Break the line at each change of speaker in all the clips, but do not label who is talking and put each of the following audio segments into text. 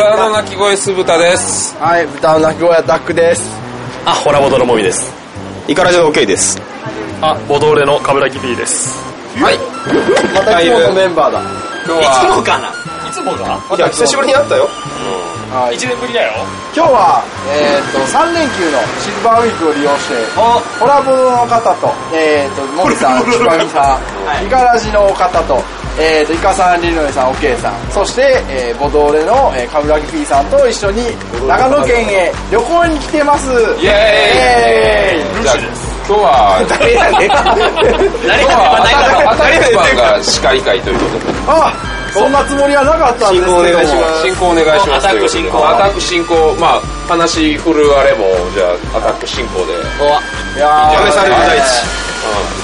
豚の鳴き声酢豚です。
はい、豚の鳴き声はダックです。
あ、ホラボドのもみです。イカラジの OK です。
あ、ボドーレのカブラギ B です。
はい。
また今日のメンバーだ。
今日
いつ
は、
もかな？い
つもが
いや、久しぶりに会ったよ。
はい、
1年ぶりだよ。
今日は、えっ、と、3連休のシルバーウィークを利用して、ホラボの方と、えっ、と、もみさん、ちばみさん、イカラジの方と、えっ、と、イカさん、リノエさん、オケイさん、そして、えーボドーレの、えー、カブラギ P さんと一緒に、長野県へ旅行に来てます。
イエーイ。じゃあ、今日は、
誰やね。ん。誰
が司会会ということで。
あ、そんなつもりはなかったんですけど。も。
進行お願いします。
進行お願いします。
アタック進行
アタック進行まあ話振るあれもじゃあアタック進行で。
いやー。
試される第一。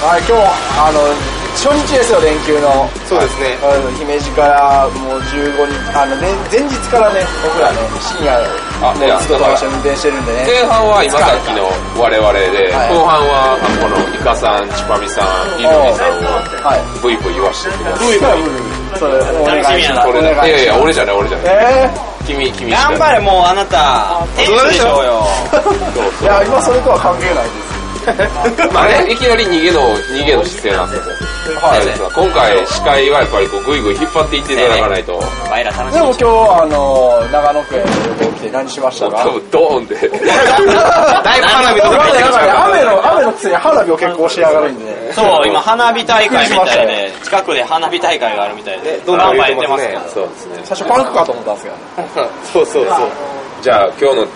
はい、今日、あの、初日ですよ、連休の。
そうですね。
うん姫路からもう15日、あの、ね、前日からね、僕らね、深夜、
あいや
もうずっと一緒に運転してるんでね。
前半は今さっきの我々で、
はい
後半はこのイカさん、チパミさん、イルミさんを
はい。
ブイブイ言わしてください。
ブイブイ。それ、お願いし。
いやいや、俺じゃない、俺じゃない。
え
君、君しか
頑張れ、もうあなた。天使でしょうよ。
ー、いや、今それとは関係ないです。
まあね、いきなり逃げの、逃げの姿勢なんですよ。
はい。
今回、司会はやっぱりこう、ぐいぐい引っ張っていっていただかないと、
ワイら楽し
でも今日、あの、長野県旅行来て何しましたか？
多分ドーンで。
だいぶ花火とか
なんかね
入ってきたから
雨の、雨のくせに花火を結構しやがるんでね。
そう、今花火大会みたいで、近くで花火大会があるみたいで、どんどんやってますけど。
そうですね。
最初パンクかと思ったんですけど。
そうそうそう。
じゃあ今日の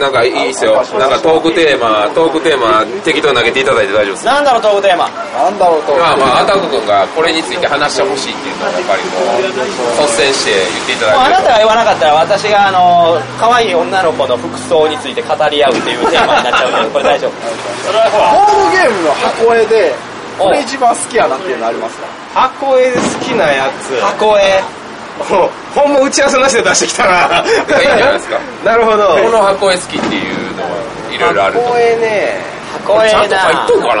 なんかいいっすよ。なんかトークテーマトークテーマ適当に投げていただいて大丈夫です。
なんだろう、トークテーマ？
なんだろうと。
まあまあアタック君がこれについて話してほしいっていうのをやっぱりこう率先して言っていただける
なたが言わなかったら私があの可愛い女の子の服装について語り合うっていうテーマになっちゃうけどこれ大丈夫？
それはほら、
ボードゲームの箱絵で、これ一番好きやなっていうのありますか？
箱絵で好きなやつ。
箱絵
ほんま打ち合わせなしで出してきたな
いいんじゃないですか。
なるほど。
この箱絵好きっていうのはいろいろある
箱絵ね
箱絵
ちゃんと入っとんかな。
わ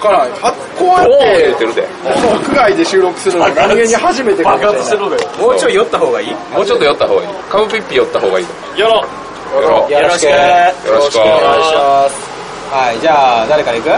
からない。はこうや
おー言
っ、
っててるで。
屋外で収録するの何気に初めてかもしれない。
もうちょい寄った方がいい？
もうちょっと寄った方がいい。カブピッピ寄った方がいい
やろ。う。
やろう
よろしく。
よろしく
お願いします。
はいじゃあ誰から行く？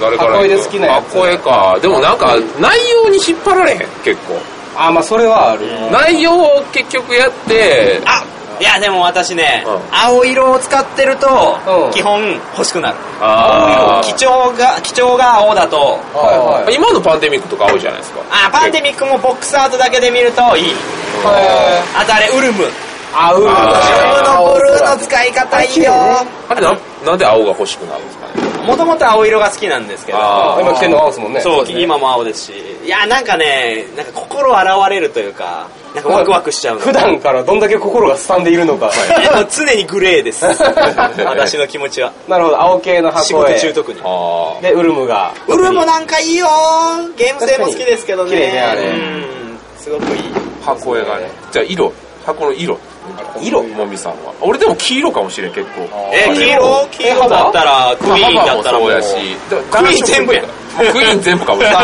誰から
箱絵で好きなやつ。
箱絵か。でもなんか内容に引っ張られへん結構
あまあそれはある
内容を結局やって
あいやでも私ね、
うん。
青色を使ってると、
うん。
基本欲しくなる。
あー。
基調が基調が青だと。
はいはい。
今のパンデミックとか多いじゃないですか。
あパンデミックもボックスアートだけで見るといい。あとあれウルム。ウルム。
あう
あ
のブルーの使い方いいよ。
あれななんで青が欲しくなるんですかね
もともと青色が好きなんですけど
あ
今着てんの青ですもんね
そう、今も青ですし。いや、なんかね、なんか心洗われるというか、なんかワクワクしちゃうの。
普段からどんだけ心がすさんでいるのか
常にグレーです。私の気持ちは。
なるほど青系の
仕
箱絵
事中特に。
あ
でウルムが
ウルもなんかいいよゲーム性も好きですけどね。
綺麗ねあれ
うん。すごくいい。
あ箱絵がねじゃあ色箱の色
色
もみさんは。俺でも黄色かもしれん結構。
え、黄色？黄色だったら、クイーンだったらもう。
そうやし。
クイーン全部や。
クイーン全部かもしれな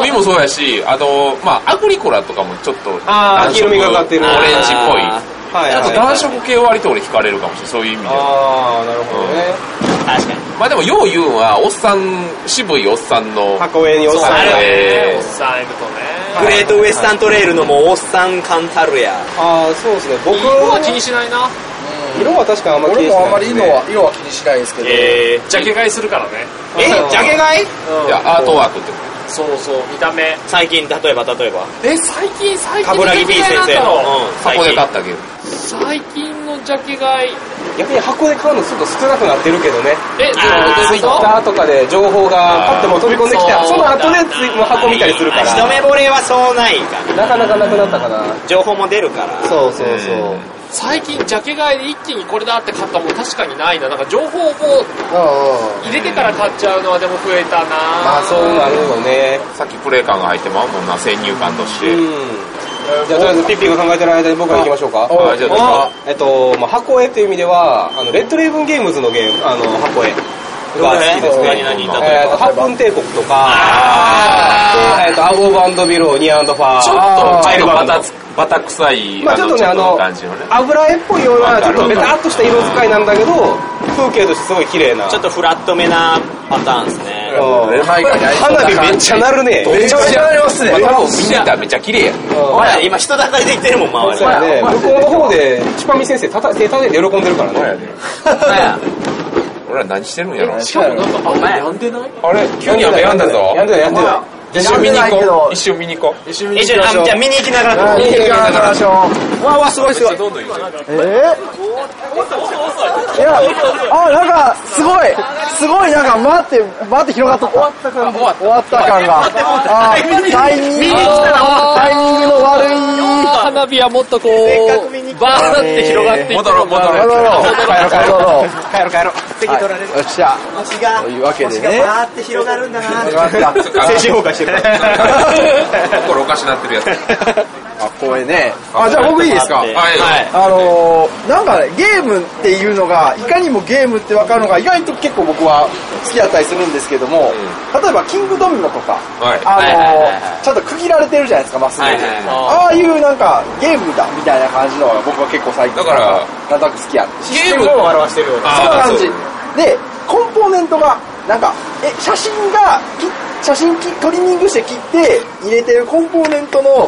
クイー。ンもそうやしあとまあアグリコラとかもちょっと
あー
暖色
色味がかってる。
オレンジっぽい。
あ
はい
あと暖色系は割と俺惹かれるかもしれないそういう意味では。
ああなるほどね
確かに。
まあでもよう言うんはおっさん渋いおっさんの
箱絵におっさん
あ
おっさんいるとね。
グレートウエスタントレイルのもうおっさんカンタルや。
ああそうですね僕
色は気にしないな。
色は確かにあんま気に
俺
しない
もあんまり色は、色は気にしないですけど。
え
ジャケ買いするからね。
ー、え、ジャケ買い？
いやアートワークって
そうそう、見た目。
最近、例えば、例えば。
え、最近、最近
カブラギ B 先生の、うん、最
箱で
近
買ったけど
最近のジャケ買い。
逆に箱で買うのちょっと少なくなってるけどね
え、どういうこ
ツイッターとかで情報がパッても飛び込んできて
そう
その後でついも箱見たりするから一
目惚れはそうないか
なかなかなくなったかな。
情報も出るから。
そうそうそう
最近ジャケ買いで一気にこれだって買ったも確かにないな。なんか情報を入れてから買っちゃうのはでも増えたな
まあそうなるよね
さっきプレイ感が入ってまうもんな先入観として、
うんじゃあとりあえずピッピーが考えてる間に僕ら行きましょうか。
あじゃあ
えっと、まあ、箱絵っていう意味ではあのレッドレイブンゲームズのゲームあの箱絵。が好きですね。
何々例え
ーと八分帝国とか。えーとアバンドビローニアンドファー。
ちょっと
アイルバンド
バタつバタ臭い、
まあちょっとね、あの油絵っぽいような、ちょっと。ベタっとした色使いなんだけど、風景としてすごい綺麗な。
ちょっとフラットめなパターンですね。
うん
はい
花火めっちゃ鳴るね。
めちゃめちゃなりますね
まあ多分見てたらめっちゃ綺麗やん。
お前今人だかりで言ってるもん、周り。
そうやね。向こうの方で、チュパミ先生たた手叩いて喜んでるからね。
俺ら何してるんやろ
しかもなんか雨やんでない？
あれ？急に雨やんだぞ。
やんでないやんでない。
一瞬見に行こう。一瞬見に行こう。
一緒に
一緒に、あじゃあ見に行きながら。
見に行きましょう
わわ、すごいすごい。
え？ー、いや、あ、なんか、すごい、すごい、なんか、待って、待って広がった。終わった感が。終わった感が。タイミングの、タイミングの悪い。
花火はもっとこう、バーって広がっていく
戻ろう、戻ろう。
戻ろう。帰ろう、帰ろう。
帰ろう帰ろう。席取られる。
よっしゃ。
星が、
というわけでね。
バーって広がるんだな。
った。
精神崩壊してる。
心おかしなってるやつ。
あ、これね。あ、じゃあ僕いいですか？
はい。
あのー、なんかね、ゲームっていうのが、いかにもゲームってわかるのが、意外と結構僕は好きだったりするんですけども、例えば、キングドミノとか、
はい
あの
はい
ー、ちゃんと区切られてるじゃないですか、マス目で。
はいはいはい
ああいうなんか、ゲームだみたいな感じのが僕は結構最近、
だから
なんとなく好きやって。
ゲームを表してるよう
そんな感じ。で、コンポーネントが、なんか、え、写真が、き写真きトリミングして切って入れてるコンポーネントの、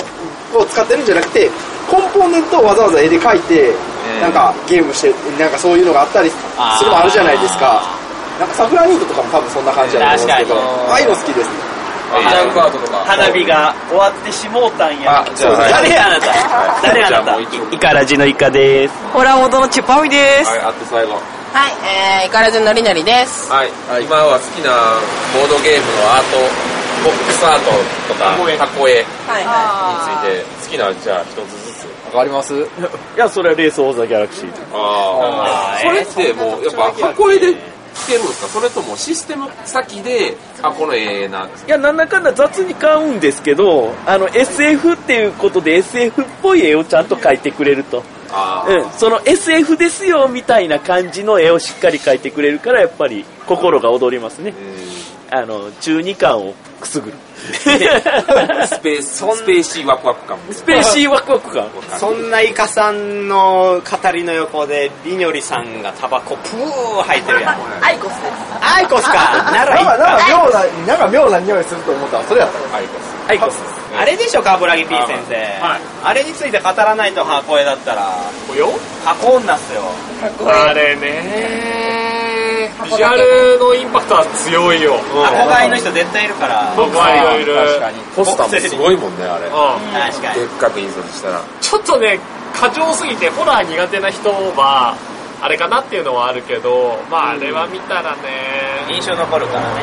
を使ってるんじゃなくて、コンポーネントをわざわざ絵で描いて、なんかゲームして、なんかそういうのがあったりするのもあるじゃないですか。なんかサフラニートとかも多分そんな感じだと思うんですけど、ああいうの好きですね。
ジャンカートとか。
花火が終わってしもうたんや
あ、じゃあ、はい
誰やあなた？誰あなた？
イカラジのイカです
ホラー元のチュパミです。
はい、あと最後。
はい、えー、イカラジのりなりです。
はい。今は好きなボードゲームのアート、ボックスアートとか、箱絵。に
はいは
ついて、好きな、じゃあ一つずつ。
わかります？
いやそれはレースオーザギャラクシー
ああ。それってもう、やっぱ箱絵でつけるんですか？それともシステム先で、あ、この絵なんです
いやなんだかんだ雑に買うんですけどあの SF っていうことで SF っぽい絵をちゃんと描いてくれると。
あ
うん、その SF ですよみたいな感じの絵をしっかり描いてくれるからやっぱり心が躍りますねあの中二感をくすぐる
スペース、スペーシーワクワク感。
スペーシーワクワク感
そんなイカさんの語りの横で、りにょりさんがタバコプー吐いてるやん。
アイコスです。
アイコスかなら
なんか、妙な、なんか妙な匂いすると思ったら、それやったの
アイコス。
アイコス
あれでしょ、カブラギ P 先生。あれについて語らないと箱絵だったら、
およ
箱女っすよ。
あれねビジュアルのインパクトは強いよ。
憧れの人絶対いるから。
僕はいるいる。
確かに。
ポスターもすごいもんね、あれ。
うん。
確かに。
でっかく印刷したら。
ちょっとね、過剰すぎてホラー苦手な人は、あれかなっていうのはあるけど、まああれは見たらね、
印象残るからね。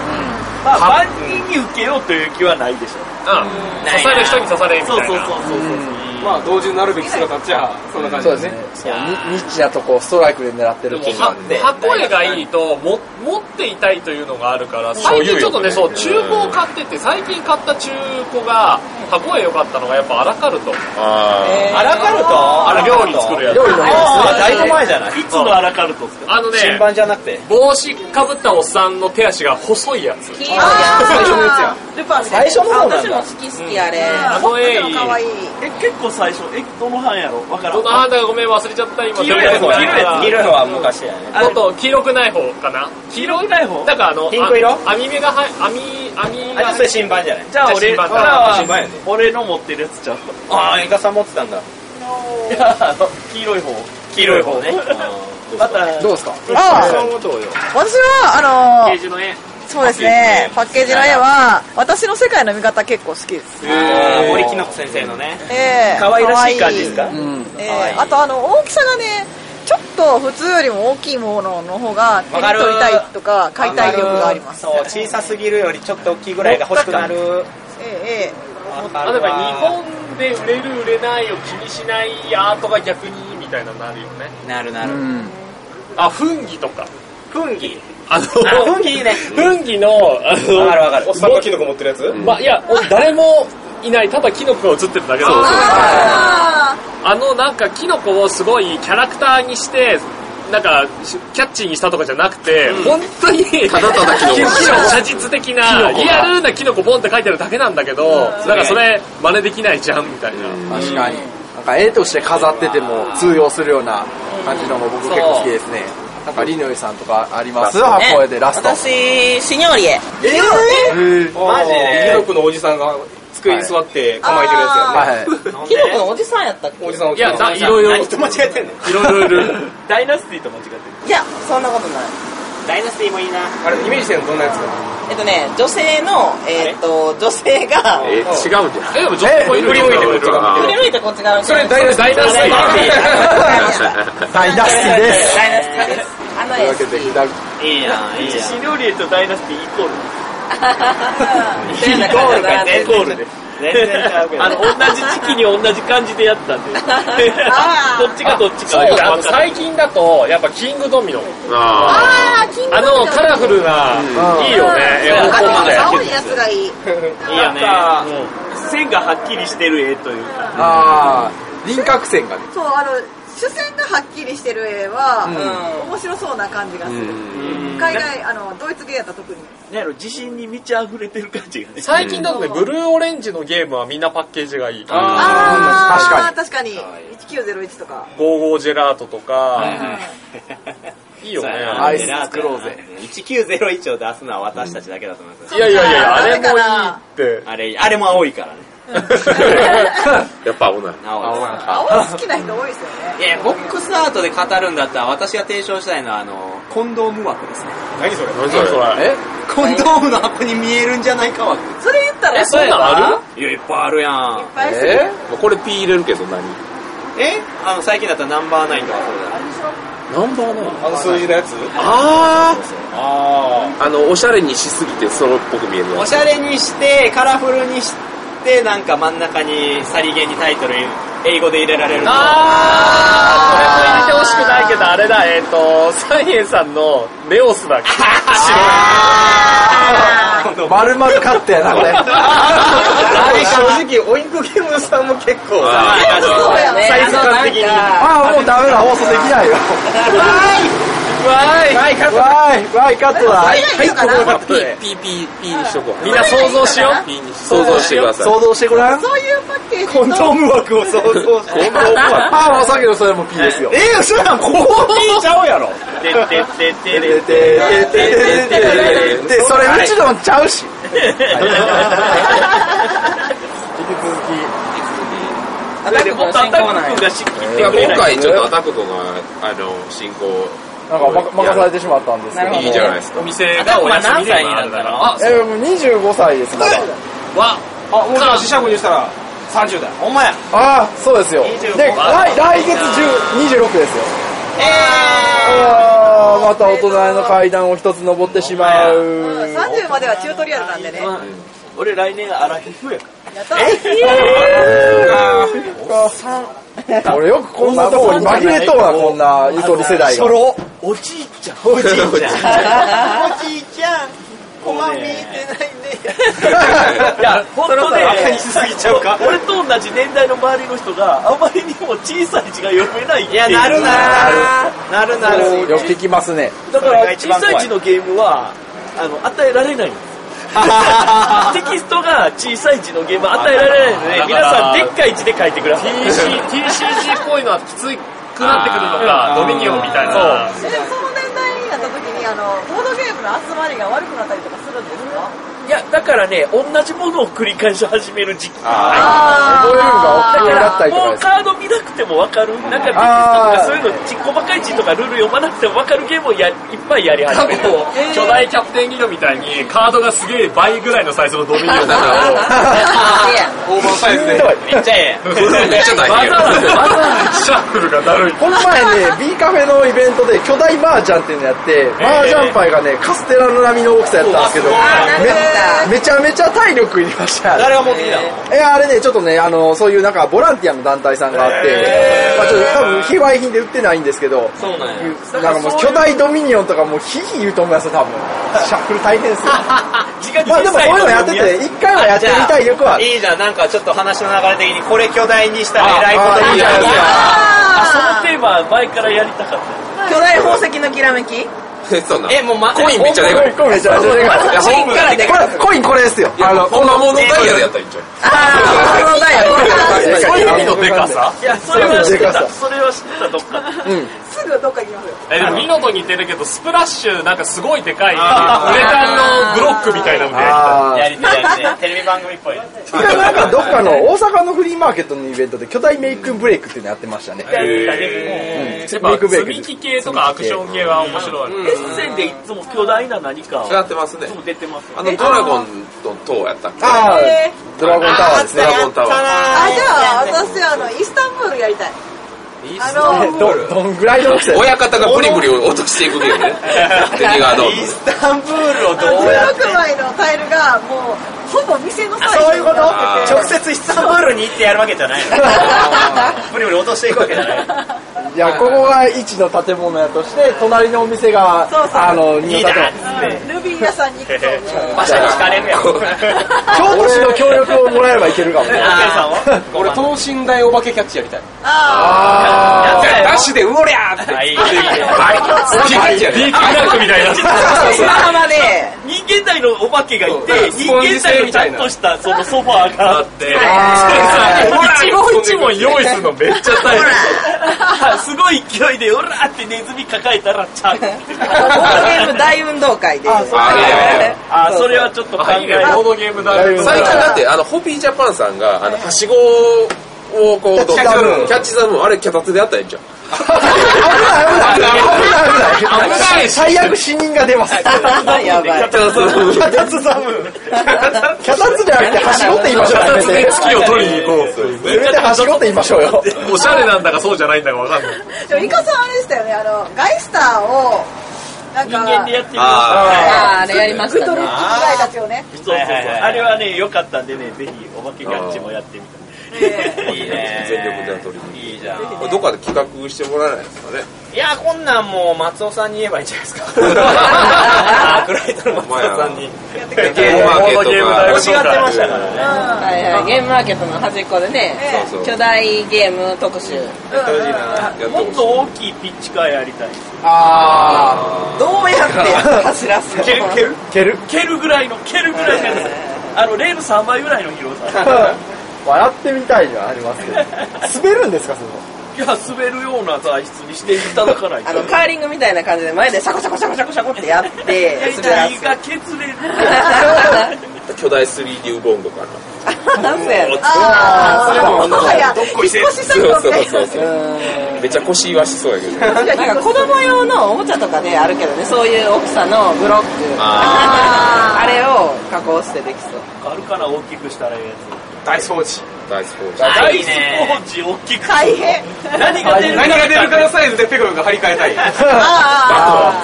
まあ万人に受けようという気はないでしょ
うん。刺さる人に刺されみたいな。
そうそうそうそう
まあ、同時になるべき姿っちゃ、そんな感じで
そうですす
ね。
ね。そうニニッチなとこをストライクで狙ってる
でもは箱絵がいいとも持っていたいというのがあるから最近ちょっとねそう中古を買ってて最近買った中古が箱絵良かったのがやっぱアラカルト
あ
アラカルト
あの料理作るやつ
料理の
ああ、だいぶ前じゃない
いつのアラカルトですか？
あのね
新版じゃなくて。
帽子かぶったおっさんの手足が細いやつ。
黄色いやつ。
最初のやつや。
最初の方なんだ。
私も好き好きあれ。
あの絵いい。
え結構最初。えどの班やろ？わからん。
どの判断がごめん忘れちゃった今。
黄色いや黄色いやつ
黄色い方は昔やね。
もっと黄色くない方かな。
黄色くない方？
なんかあの
ピンク色？
あ網目がは網網が
あ、それ新版じゃない？
じゃあ俺
じゃあ新版だ
じゃあ
新版やね。
俺の持ってるやつちゃう
ああ、イカさん持ってたんだ。
いやあの黄色い方。
黄色い方ね。
また
どうですか？
ああ、私は、あの
ページの絵
そうですね、パッケージの絵は、私の世界の見方結構好きです。
森木の子先生のね。
ええ。
可愛らしい感じですか？
あとあの、大きさがね、ちょっと普通よりも大きいものの方が手に取りたいとか、買いたい欲があります。
そう、小さすぎるよりちょっと大きいぐらいが欲しくなる。
えええ
例えば日本で売れる売れないを気にしないアートが逆にみたいなのなるよね。
なるなる。
うん。
あフンギとか。
フンギ。
あの
あ、フンギいいね。
フンギのあの
わかるわかる。
おっさんがキノコ持ってるやつ？
まあいやお誰もいないただキノコが映ってるだけなんですよ
あ
あのなんかキノコをすごいキャラクターにしてなんかしキャッチーにしたとかじゃなくて、本当に
ただただキノコ。
写実的なリアルなキノコボンって書いてあるだけなんだけど、なんかそれ真似できないじゃんみたいな、
確かに。わか絵として飾ってても通用するような感じのも僕結構好きですね。なんかリノイさんとかあります？
ラ
箱絵でラスト。
私、シニョーリエ。
えー、
マジで？ヒロクのおじさんが机に座って構えてるやつやね。
はい。
ヒロコのおじさんやったっけ
おじさんお
いや、
じさん。
だいろいろ、い
何と間違えてんねん。
ろいろいる。
ダイナスティと間違ってる。
いや、そんなことない。
ダイナスティもいいな。
あれ、イメージしてるのどんなやつか
えっとね、女性の、えっと、女性が、
えー、違うんじゃない
え、でも女性もいる
振り向いてこっちが
振り向いてこっち側に。
それダイナスティ
ダイナスティ
ダイナスティです。
ダイナスティです。あのね
というわ、けで、左
いいやん、いいやん。
シニョリエとダイナスティイコール。
似たような感じだな
イコールで。
全然ちゃうけど。
あの、同じ時期に同じ感じでやったんで。どっちがどっちか
そうだ、あの。最近だと、やっぱキングドミノ。
あ
あー、キング
あの、カラフルな、いいよね、絵本っぽくて。
青いやつがいい。
いいよね。
なんか線がはっきりしてる絵というか。
あー、輪郭線がね。
そう、あの、主線がはっきりしてる絵は、
うん
面白そうな感じがする。
うん。
海外、あの、ドイツ芸やったら特に。
ね、あの自信に満ち溢れてる感じがね。
最近だとね、ブルーオレンジのゲームはみんなパッケージがいい。
あー確か
あー、確かに。1901とか。
ゴーゴージェラートとか、いいよね。
アイス作ろうぜ。
1901を出すのは私たちだけだと思います。
いやいやいや、あれもいいって。
あれ、あれも青いからね。
やっぱ青な。い。
青い。
青好きな。人多いですよね。
いや、ボックスアートで語るんだったら、私が提唱したいのは、あの、コンドーム枠ですね。
何それ
何それ
え
コンドームの箱に見えるんじゃな。いか枠。
それ言ったら、
え、そんな。んあ
いや、いっぱいあるやん。
いっぱいする。
え
これ P 入れるけど何
えあの、最近だったらナンバーナインとかそうだね。
ナンバーナイン
あの数字のやつ
あ
あ
ああの、おしゃれにしすぎてソロっぽく見えるやつ。
おしゃれにして、カラフルにして、なんか真ん中にさりげにタイトル、英語で入れられると。
あー、これも入れてほしくないけど、あれだ、えっ、と、サイエンさんのネオスだ。
丸々カットやな、これ。
正直、オインクゲームさんも結構。
サイズ感的に。
あー、もうダメだ、放送できないよ。
わーい
わーい、わーい、カットだ。
はい、いいのかな
ー P、P、P、P にしとこう。
みんな想像しよう。
P に想像してください。
想像してごらん。
そういうパッケージと、
コンドーム枠を想像して。
あー、もうさっきのそれも P ですよ。
えー、それはここにいちゃうやろ。
てってってってれて。
で、で、それうちのちゃうし。
アタックもっとアタック君が仕切ってくれ
今回ちょっとアタックとが、あの、進行、
なんかま任されてしまったんですけど。
いいじゃないですか。
お店がお休みでもあるから。あ、
えー、もう25歳です、まだ。
わ、
あ、もう四捨五入したら30代。
ほんまや。
ああ、そうですよ。で、来来月10 26ですよ。あーまた大人の階段を一つ登ってしまう。
30まではチュートリアルなんでね。
俺来年アラフィフやか
やった
俺よくこんなとこに紛れとうな、こんなゆとり世代が。
ら。おじいちゃん。
おじいちゃん。おじいちゃん。コマ見えてないね。
いや、本当ね、
バカにしすぎちゃうか。
俺と同じ年代の周りの人があまりにも小さい字が読めないってい
や、なるななるなる。
よく聞きますね。
だから小さい字のゲームはあの与えられないんです テキストが小さい字のゲームは与えられないので皆さんでっかい字で書いてください
TC、TCG っぽいのはきつくなってくるのか、ドミニオンみたいな。
えでもその年代になった時に、あの、ボードゲームの集まりが悪くなったりとかするんですか？
いやだからね同じものを繰り返し始める時期。
覚えるのが億劫だったりとかです。
もうカード見なくても分かる。なんかテキストと
あー。
かそういうのち細かい字とかルール読まなくても分かるゲームをやいっぱいやり始める。
こう巨大キャプテンギドみたいにカードがすげえ倍ぐらいのサイズのドミニオンとか
オーバーサイズで。
めっちゃええ。
めっちゃ大変。
わざわざわざわざシャッフルがだるい。
この前ね、B カフェのイベントで巨大麻雀っていうのやって、麻雀パイがね、カステラの波の大きさやったんですけど、めめちゃめちゃ体力いりました。
誰が持ってきたの？
え、あれね、ちょっとね、あの、そういうなんかボランティアの団体さんがあって、まあちょっと多分非売品で売ってないんですけど、
そうなんや。
なんかもう巨大ドミニオンとかもうヒヒ言うと思いますよ、多分。シャッフル大変ですよ。まあでもそういうのやってて、一回はやってみたい力は。
いいじゃん、なんかちょっと話の流れ的に、これ巨大にしたら偉いこと
あいいじゃないですか。
あそのテーマ前からやりたかった
巨大宝石のきらめき？
そんな。
え、もうま、
コインめっちゃでかい。
コインめちゃめちゃでかい。
いや、ほんま
からで
これ、コインこれですよ。
いや、こんなものダイヤでやったらいいんちゃう
あー、このダイヤ、これだ。
そういう意味のでかさ？
いや、それは知ってた。それは知ってた、どっかで。
すぐどっか行きますよ。
え、でもミノと似てるけど、スプラッシュなんかすごいでかい、ウレタンのブロックみたいなのでやりたい。
やりたい。テレビ番組っぽい。
一回なんかどっかの大阪のフリーマーケットのイベントで巨大メイクブレイクっていうのやってましたね。メイ
ぱ
クブレイク
積み木系とかアクション系は面白い。
エッセンでいつも巨大な何かを
やってますね
いつ。も出てますよ
あの、ドラゴンと塔やったっけ？
ああ
え、
ドラゴンタワーですね。
ドラゴンタワー。
あ、じゃあ私あの、イスタンブールやりたい。あの、
ど、どんぐらいの大きさ
親方がブリブリ落としていくゲ ームね。
イスタンブールをどうやって
？16枚のタイルがもう、ほぼ店のサイズ
そういうこと？直接イスタンブールに行ってやるわけじゃないの。ブリブリ落としていくわけじゃない。
いや、ここが一の建物やとして、隣のお店が二の建物。
うんルビー屋さんに行くと、
馬車に引かれるやん。
京都市の協力をもらえばいけるかもね。
俺等身大お化けキャッチやりたい
あ
あ
ダッシュでうおりゃーって
あ、いい。
はい。
ディープナックみたいな。
砂浜で、
人間大のお化けがいて、
そう
人間大のちゃんとしたそのソファーがあって、
一問一問用意するのめっちゃ大変。
すごい勢いで、オラーってネズミ抱えたら、ちゃんと。
ボードゲーム大運動会で。
あ
あ、それはちょっと考え
ボードゲームだいぶ。
最近だって、あの、ホピージャパンさんが、あの、はしごをこう、キ
ャッチザムーン
キャッチザムーン、あれ、脚立でやったらいいんじゃん。
危ない危ない危ない危ない
危ないし
最悪死人が出ます。
やばい。
キャッチザムーン。
キャタツザムーン。キャタツじゃなくて、はしごって言いましょう。
二つで月を取りに行こう。
せめてはしごって言いましょうよ。
おしゃれなんだかそうじゃないんだかわかんない。
ーでもイカさんあれでしたよね、あの、ガイスターを、なんか、
人間でやってみよう。
あ
あーあれやりましたね。
あれはね、良かったんでね、ぜひ、お化けキャッチもやってみた。
いいね。
全力で取りに
いいじゃん。
これどっかで企画してもらえないですかね。
いや、こんなんもう松尾さんに言えばいいんじゃないですか。アークライトの松尾さんに。
ゲームマーケットが。
欲しがってましたからね。
はいはい、ゲームマーケットの端っこでね、
そうそう。
巨大ゲーム特集。
もっと。大きいピッチカーやりたい。
あ
どうやって走らすの
蹴る、蹴る
ー、蹴る。
蹴るぐらいの、蹴るぐらいのやつ。あの、レール3倍ぐらいの広さ。
笑ってみたいじゃありますけど。滑るんですか、その？
いや、滑るような材質にしていただかないと。
あの、カーリングみたいな感じで前でシャコシャコシャコシャコシャコってやって、滑ら
胃が削れる。
巨大 3D ウボンドかな。
す。そうやね
ああ、もはや、
どっこいせ
引っ越し
そうそう
作業みたい
そうそう。めっちゃ腰言わしそうやけど。
なんか子供用のおもちゃとかであるけどね、そういう大きさのブロック。
あ
あれを加工してできそう。
あるかな、大きくしたらいいや
大掃除
大スポーツ。
つ。
あ
大ス
いいね
ポーチ大きく。
大変。
何が出るか。
何が出るかのサイズでペコが張り替えたい
あ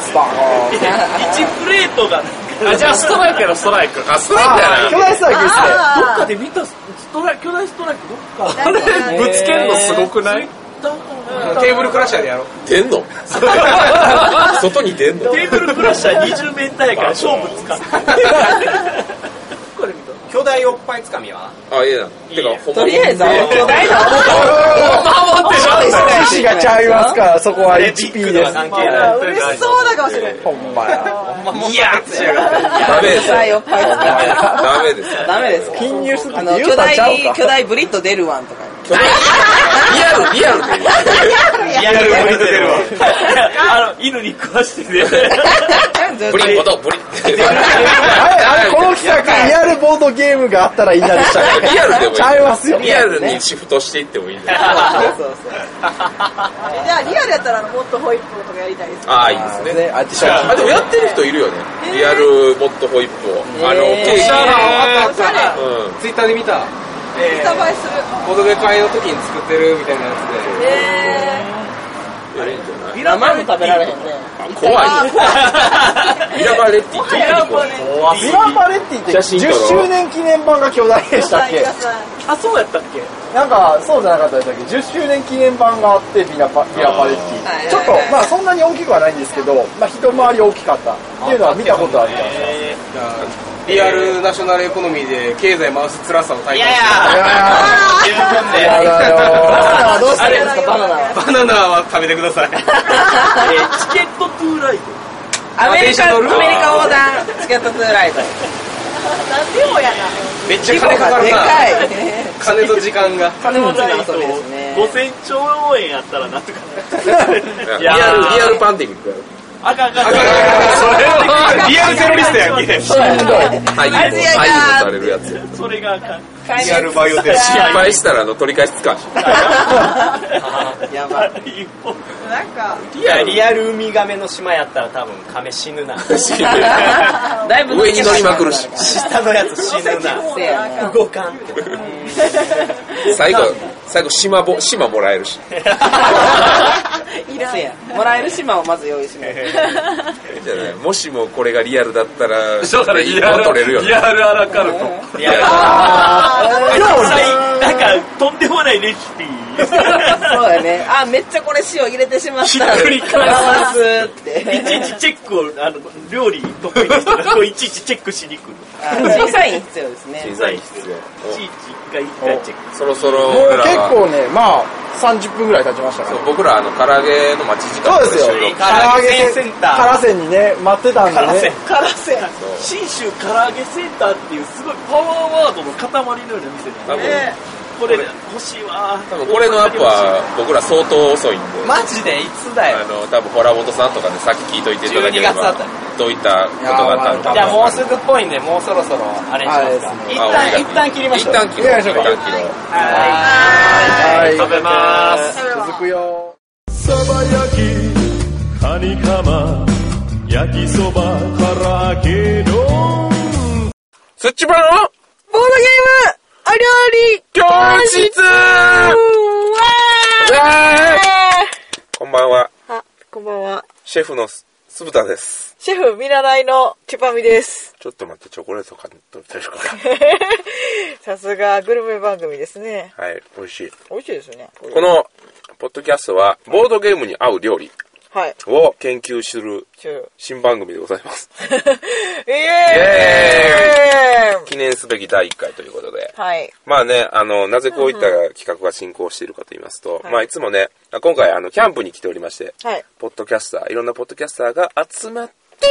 スパーン。
1プレートが、
あ、じゃあストライクやろ、ストライク。
あ、ストライクや
巨
な。
大ストライクですね。
あ。
どっかで見たストライク、巨大ストライクどっか。
あれ
ぶつけんのすごくない？
テーブルクラッシャーでやろう
出んの？外に出んの？
テーブルクラッシャー20メーターやから勝負つか
巨大おっぱいつかみは？
あ、いいな。てか、ほんま。
とりあえず、巨大な
意志がちゃいますから、そこは HP です。
関係ない。
嬉しそうだかもしれない。
ほんま。や。
いやってしや。
ダメです。ダメです。
ダメですか
貧乳すって
あの、
言
大
たんちゃう、か。
巨大ブリッド出るワンとか。
巨大リアル、リアルで。
リアルブリッド出るわ。
あの、犬に食わしてね。
ブリッド、ブリッド。
あこの企画、リアルボードゲームがあったらいいなでしたっけ
リアルでもいい。
ちゃいますよ。
リアルにシフトしていってもいいんだよ。
そうそう
じゃあ、リアルやったら、もっとホイップとかやりたいです。
ああ、いいですね。
ね、あ
でもやってる人いるよね。リアルもっとホイップを。あの、
へー
ケーキ。
おしゃれ。
うん。
ツイッターで見た
インスタ映えする。
ボドゲ会の時に作ってるみたいなやつで
え
いいんじゃない
ビラ
生も食べられへんね。
あ怖いよ。ビラバレッティ特に怖い。
ビラパレッティって
写真撮ろう
10周年記念版が巨大で
ー。
したっけ？
あ、そうやったっけ？
なんか、そうじゃなかったでしたっけ ?10 周年記念版があって、ビラパビラパレッテ
はい
ィ。ちょっと、まあそんなに大きくはないんですけど、まあ一回り大きかったっていうのは見たことあるじゃないです
リアルナショナルエコノミーで経済回す辛さを体
いやい
感して
や、十分で。
やだよ
バナナはどうしたらいいんですか、バナナは。
バナナは食べてください
えーチケットトゥーライド。
アメリカ、横断チケットツーライド。
何でもやな。
めっちゃ金かかるな。
でかい。
金と時間が。
金持ちの遊びですね。
5000兆円やったらなんとか
リアル、リアルパンデミックやろ。
あかんあかんあかん
リアルテロリストやんけ。
しんどい。
はい、されるやつ。
それがあかん
リアルバイオテロ。
失敗したらあの取り返しつかんし。
やばい。
なんか、
いや、リアルウミガメの島やったら多分亀死ぬな。
だいぶ
上に乗りまくるし。
下のやつ死ぬな。
せや
動かん。
最後、最後島ぼ、島もらえるし。
いらん
せや。もらえる島をまず用意しない。
じゃあね、もしもこれがリアルだったら、
だからリアル、
取れるよね。
リアルアラカルト。
リアル
なんかとんでもないレシピ
そうやね。あ、めっちゃこれ塩入れてしまった。
ひっくり返す
って。
いちいちチェックをあの料理得意な人がこういちいちチェックしに来る
あ審査員必要ですね。
審査員必
いちいち一回一回チェック
要。そろそろらは、
結構ね、まあ、30分ぐらい経ちましたから
そう。僕らあの、唐揚げの待ち時間
そうですよ。唐揚げセンター。唐揚げにね、待ってたんでね。
カラセ信州唐揚げセンターっていうすごいパワーワードの塊のような店
多分、
これ欲しいわ
多分これのアップは僕ら相当遅いんで。
マジで？いつだよ？
あ。の、多分、ホラボトさんとかでさっき聞いといていただけれ
12月あ
ばどういったことがあったのか。
じゃあもうすぐっぽいんで、もうそろそろあれにしますか。一
あ
旦、一旦切りましょう。
一旦切ろう。一
切りましょうか
旦切ろう。
はい。
食べます。
続くよ。
そば焼き、カニカマ、焼きそば、から揚げ丼。
スッチバの
ボードゲームお料理
教室こんばんは。
あ、こんばんは。
シェフのす酢豚です。
シェフ見習いのチュパミです。
ちょっと待って、チョコレート買ってみたいか
さすがグルメ番組ですね。
はい、美味しい。
美味しいですね。
この、ポッドキャストは、ボードゲームに合う料理
はい。
を研究する
中。
新番組でございます。
イエーイ
記念すべき第1回ということで。
はい。
まあね、あの、なぜこういった企画が進行しているかと言いますと、
はい
まあいつもね、今回あの、キャンプに来ておりまして、
はい。
ポッドキャスター、いろんなポッドキャスターが集まって、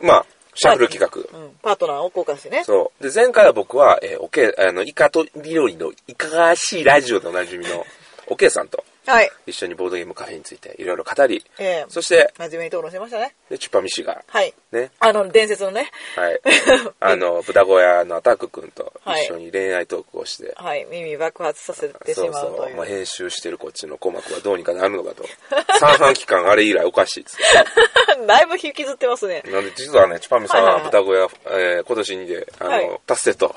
まあ、しゃべる企画。
うん。パートナーを交換してね。
そう。で、前回は僕は、えーおけ、あの、イカと料理のいかがわしいラジオでおなじみの、おけいさんと
はい。
一緒にボードゲームカフェについていろいろ語り、
ええ
そして、
真面目に討論してましたね。
でチュパミシが、
はい。
ね、
あの、伝説のね。
はい。あの、豚小屋のアタック君と
はい
一緒に恋愛トークをして、
はい。耳爆発させてし
そう
まうと
そ。
いうう。
まあ、編集してるこっちの鼓膜はどうにかなるのかと。三半期間あれ以来おかしいっつって。
だいぶ引きずってますね。
なんで、実はね、チュパミさんは
はいはいはい
豚小屋、えー今年にで、あの、
はい
達成と、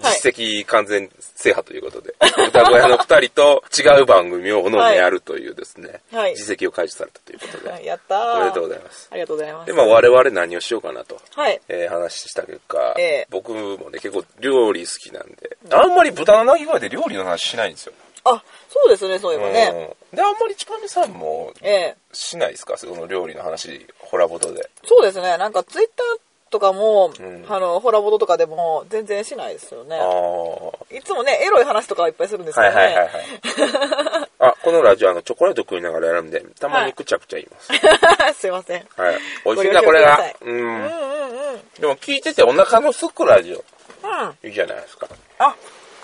実績完全制覇ということで、豚小屋の二人と違う番組をおのおのやるというですね、
はい
実績を開示されたということで、
はいやったー。
おめでとうございます。
ありがとうございます。
で、まあ我々何をしようかなと、
はい。
えー話した結果、
ええ
僕もね、結構料理好きなんで、あんまり豚の鳴き声で料理の話しないんですよ。
あ、そうですね、そういえばね。
うんで、あんまりチュパミさんも
ええ。
しないですか？その料理の話、ホラボトで。
そうですね、なんかツイッターとかも、
ん
あの、ホラボドとかでも全然しないですよね。いつもね、エロい話とかはいっぱいするんですけどね。
はいはいはいはい あ、このラジオあの、チョコレート食いながらやるんで、たまにくちゃくちゃ言います。
すいません。
はい。美味しいな、これが。うん。
うんうんうん。
でも聞いててお腹のすくラジオ、
うん。
いいじゃないですか。
あ、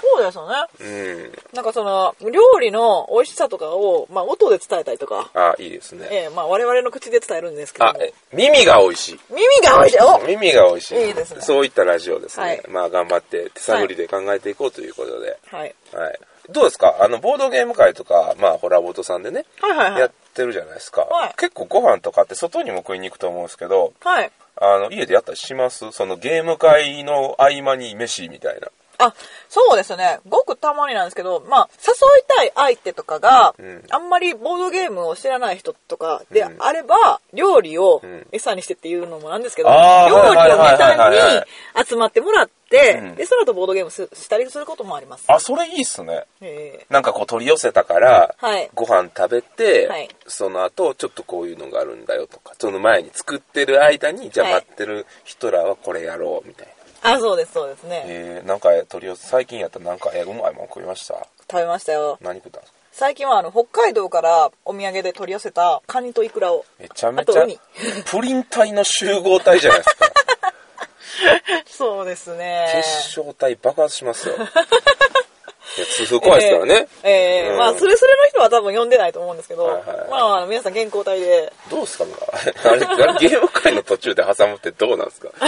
そうですよね。
うん。
なんかその、料理の美味しさとかを、まあ音で伝えたりとか、
あ、いいですね。
ええまあ我々の口で伝えるんですけど
あ
も、
え耳が美味しい。
耳が美味しいお
耳が美味しい。
いいですね
そういったラジオですね。
はい
まあ頑張って手探りで考えていこうということで。
はい。
はい。どうですか？あの、ボードゲーム会とか、まあ、ホラボートさんでね、
はいはいはい
やってるじゃないですか。
はい
結構ご飯とかって外にも食いに行くと思うんですけど、
はい。
あの、家でやったりします？そのゲーム会の合間に飯みたいな。
あ、そうですね。ごくたまになんですけど、まあ、誘いたい相手とかが、
ん。
あんまりボードゲームを知らない人とかで
うん。
あれば、料理を
ん。
餌にしてっていうのもなんですけど、
あー
料理をネ
はいはいはい。
タ
はいはい
に集まってもらって、
うん。
で、その後ボードゲームすしたりすることもあります。
あ、それいいっすね。
え。
なんかこう取り寄せたから、
はい。
ご飯食べて、
はい。
その後ちょっとこういうのがあるんだよとか、その前に作ってる間に、じゃあ
はい。
待ってる人らはこれやろうみたいな。
ー あ、そうです、そうですね。
えー、なんか取り寄せ、最近やったらなんか、えーうまいもん食いました？
食べましたよ。
何食ったんですか？
最近はあの、北海道からお土産で取り寄せたカニとイクラを。
めちゃめちゃ プリン体の集合体じゃないですか。
そうですね。
結晶体爆発しますよ。痛風怖いですからね。
ええええ
うん。
まあ、スレスレの人は多分読んでないと思うんですけど、
はいはい
まあ皆さん健康体で。
どうですか？あれ、あれゲーム界の途中で挟むってどうなんですか？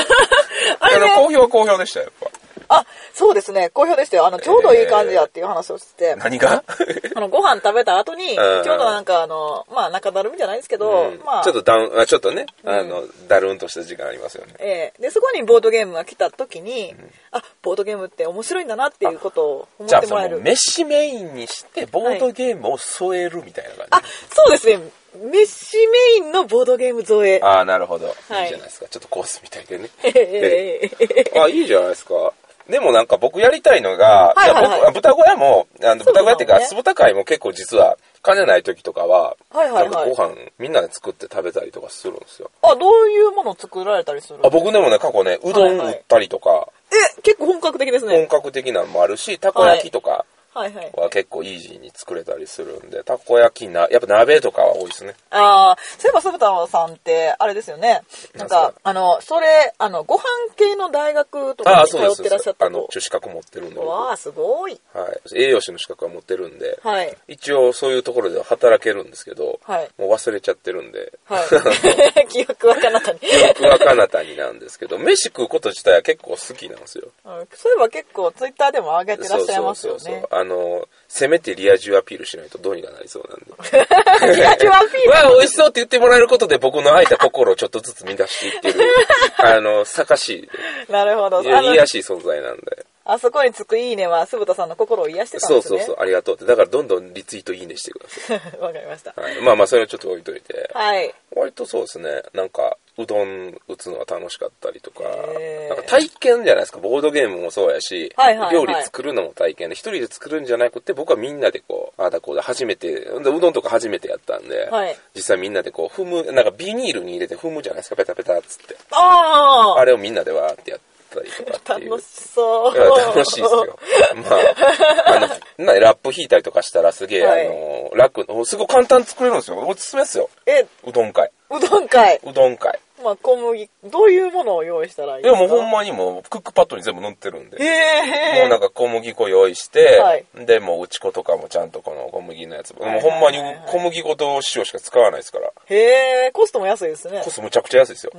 あれね。
の、好評は好評でしたよ、やっ
あ、そうですね、好評でしたよ。あの、ちょうどいい感じやっていう話をしてて、
ぱ。何が？
あの、ご飯食べた後に、ちょ
うん
うどなんかあの、まあ、中だるみじゃないですけど、
うん
まあ、
ちょっとダウン、あちょっとね、あの、だるんとした時間ありますよね。
ええで、そこにボードゲームが来た時に、あ、ボードゲームって面白いんだなっていうことを思ってもらえる。
飯メインにして、ボードゲームを添えるみたいな感じ？
あ、そうですね。飯メインのボードゲーム添え。
ああ、なるほど。
はい
いいじゃないですか。ちょっとコースみたいでね。
ええええ
あ、いいじゃないですか。でもなんか僕やりたいのが、
はいはいはい。
僕豚小屋も、あの豚小屋っていうか、
ね
酢豚会も結構実は、金ない時とかは、
はいはいはい。
ご飯みんなで作って食べたりとかするんですよ。
あ、どういうものを作られたりする
あ僕でもね、過去ね、うどん売ったりとか、
え、結構本格的です
本
ね。
格的なのもあるし、たこ焼きとか。
はいはい。
は結構イージーに作れたりするんで、たこ焼きな、やっぱ鍋とかは多いですね。
ああ、そういえば、酢豚さんって、あれですよね。なん
か
か、あの、それ、あの、ご飯系の大学とかに通。ってらっしゃった
あの資格持ってるんで。僕
わあ、すごい。
はい。栄養士の資格は持ってるんで、
はい。
一応そういうところでは働けるんですけど、
はい
もう忘れちゃってるんで、
はい。記憶は彼方に。
記憶は彼方になんですけど、飯食うこと自体は結構好きなんですよ。
うんそういえば結構、ツイッターでも上げてらっしゃいますよね。
あの、せめてリア充アピールしないとどうにかなりそうなんで。
リア充アピール
わあ、美味しそうって言ってもらえることで僕の空いた心をちょっとずつ満たしていってる、あの、坂し
なるほど。
い、いや、癒やしい存在なんで。
あそこにつくいいねは、酢豚さんの心を癒してたんですね。
そうそうそう、ありがとうって。だからどんどんリツイートいいねしてください。
わかりました。
はい、まあまあ、それをちょっと置いといて。
はい。
割とそうですね。なんか、うどん打つのは楽しかったりとか、なんか体験じゃないですか。ボードゲームもそうやし、
はいはいはい
料理作るのも体験で、一人で作るんじゃなくて、僕はみんなでこう、ああだこうだ、初めて、でうどんとか初めてやったんで、
はい
実際みんなでこう、踏む、なんかビニールに入れて踏むじゃないですか、ペタペタっつって。
あ
あれをみんなでわーってやったりとか
あ
っていう。
楽しそう。
いや、楽しいですよ。まあ、あの、なラップ引いたりとかしたらすげえ、
はい
あの、楽、すごい簡単に作れるんですよ。おすすめですよ。
え、
うどん会。
うどん会。
うどん会。
まあ、小麦、どういうものを用意したらいい
い
ですか
やもうほんまにもうクックパッドに全部載ってるんで。
へえ。
もうなんか小麦粉用意して、
はい
で、もう打ち粉とかもちゃんとこの小麦のやつも、
はい
もうほんまに小麦粉と塩しか使わないですから、
へえ、コストも安いですね。
コストむちゃくちゃ安いですよ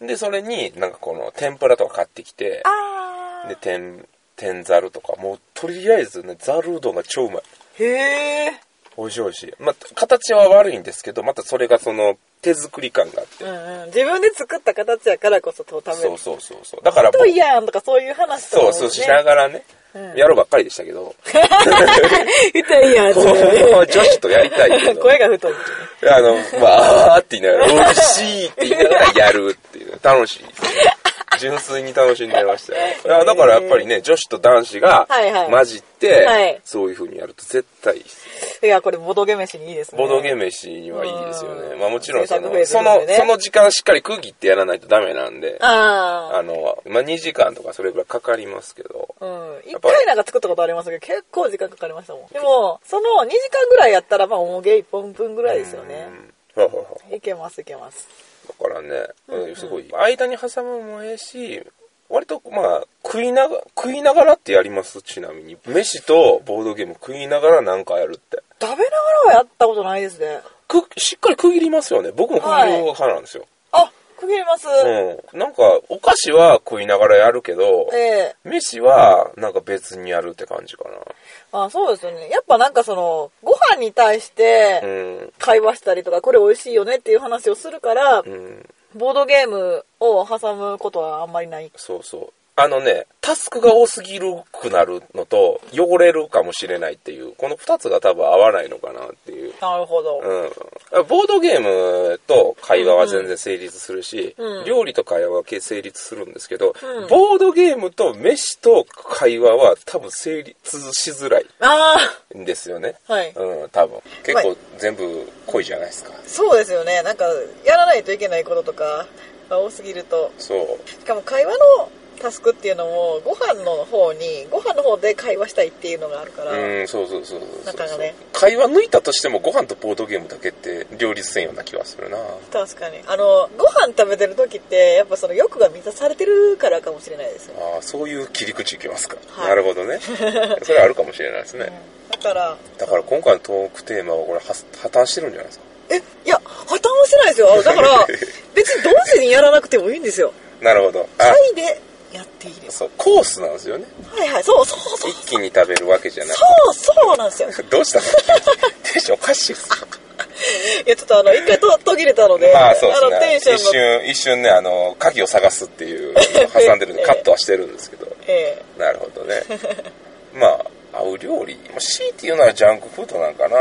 う。ん。
で、それになんかこの天ぷらとか買ってきて、
あ
で、天、天ざるとか、もうとりあえずね、ざるうどんが超うまい。
ー。へえ。
美味しい美味しい。まあ、形は悪いんですけど、またそれがその手作り感があって。
うんうん。自分で作った形やからこそと食べる。
そうそうそうそう。だから
と嫌やんとかそういう話とかもね。
そうそうしながらね、
うん
やろうばっかりでしたけど、
痛いやん。
女子とやりたいけど。
声が太い。
あの、まあ、って言いながら、美味しいって言いながらやるっていう。楽しい。純粋に楽しんでましたよ。いやだからやっぱりね、女子と男子が混じって、
はい
そういう風にやると絶対いいです。
いや、これボドゲ飯にいいですね。
ボドゲ飯にはいいですよね。
うん
まあもちろんその、
制作フェーズ
そのその時間しっかり区切ってやらないとダメなんで、
あ
あの、まあ2時間とかそれぐらいかかりますけど、
あ。うん。一回なんか作ったことありますけど、結構時間かかりましたもん。でも、その2時間ぐらいやったら、まあ、おもげ1本分ぐらいですよね。
うん。
いけます、いけます。
だからね、うんすごい、間に挟むのもええし、割とまあ、食いなが、食いながらってやります？ちなみに。飯とボードゲーム食いながらなんかやるって。
食べながらはやったことないですね。
く、しっかり区切りますよね。僕も区切る派なんですよ。
あ、区切ります。
うん。なんか、お菓子は食いながらやるけど、
ええ
飯はなんか別にやるって感じかな。
あそうですよね。やっぱなんかその、ご飯に対し
う
て
ん。
会話したりとか、これ美味しいよねっていう話をするから、
うん。
ボードゲームを挟むことはあんまりない。
そうそう。あのね、タスクが多すぎるくなるのと、汚れるかもしれないっていう、この二つが多分合わないのかなっていう。
なるほど。
うん。ボードゲームと会話は全然成立するし、
うん
料理と会話は成立するんですけど、
うん
ボードゲームと飯と会話は多分成立しづらい
あ
んですよね。
あ、はい。
うん、多分。結構全部濃いじゃないですか。
そうですよね。なんか、やらないといけないこととかが多すぎると。
そう。
しかも会話のタスクっていうのもご飯の方にご飯の方で会話したいっていうのがあるから、
うん、そうそうそうそう
なかなかね
会話抜いたとしてもご飯とボードゲームだけって両立せんような気はするな。
確かにあのご飯食べてる時ってやっぱその欲が満たされてるからかもしれないですよ
ああ、そういう切り口いきますか。
はい
なるほどね。それあるかもしれないですね。
だから
だから今回のトークテーマはこれは破綻してるんじゃないですか。
えいや破綻はしてないですよだから 別に同時にやらなくてもいいんですよ
なるほど。あ、
会でやっていいです。
そう、コースなんですよね。
はいはい。そうそうそう。
一気に食べるわけじゃない。
そうそうなんですよ。
どうしたの？テンションおかしいっす。
いやちょっとあの一回と途切れたので
まあそうです
のテ
ね
ンションの
一瞬一瞬ねあの鍵を探すっていうのを挟んでるんで カットはしてるんですけど。
え。
なるほどね。まあ合う料理。まあ強いて言うならジャンクフードなんかな。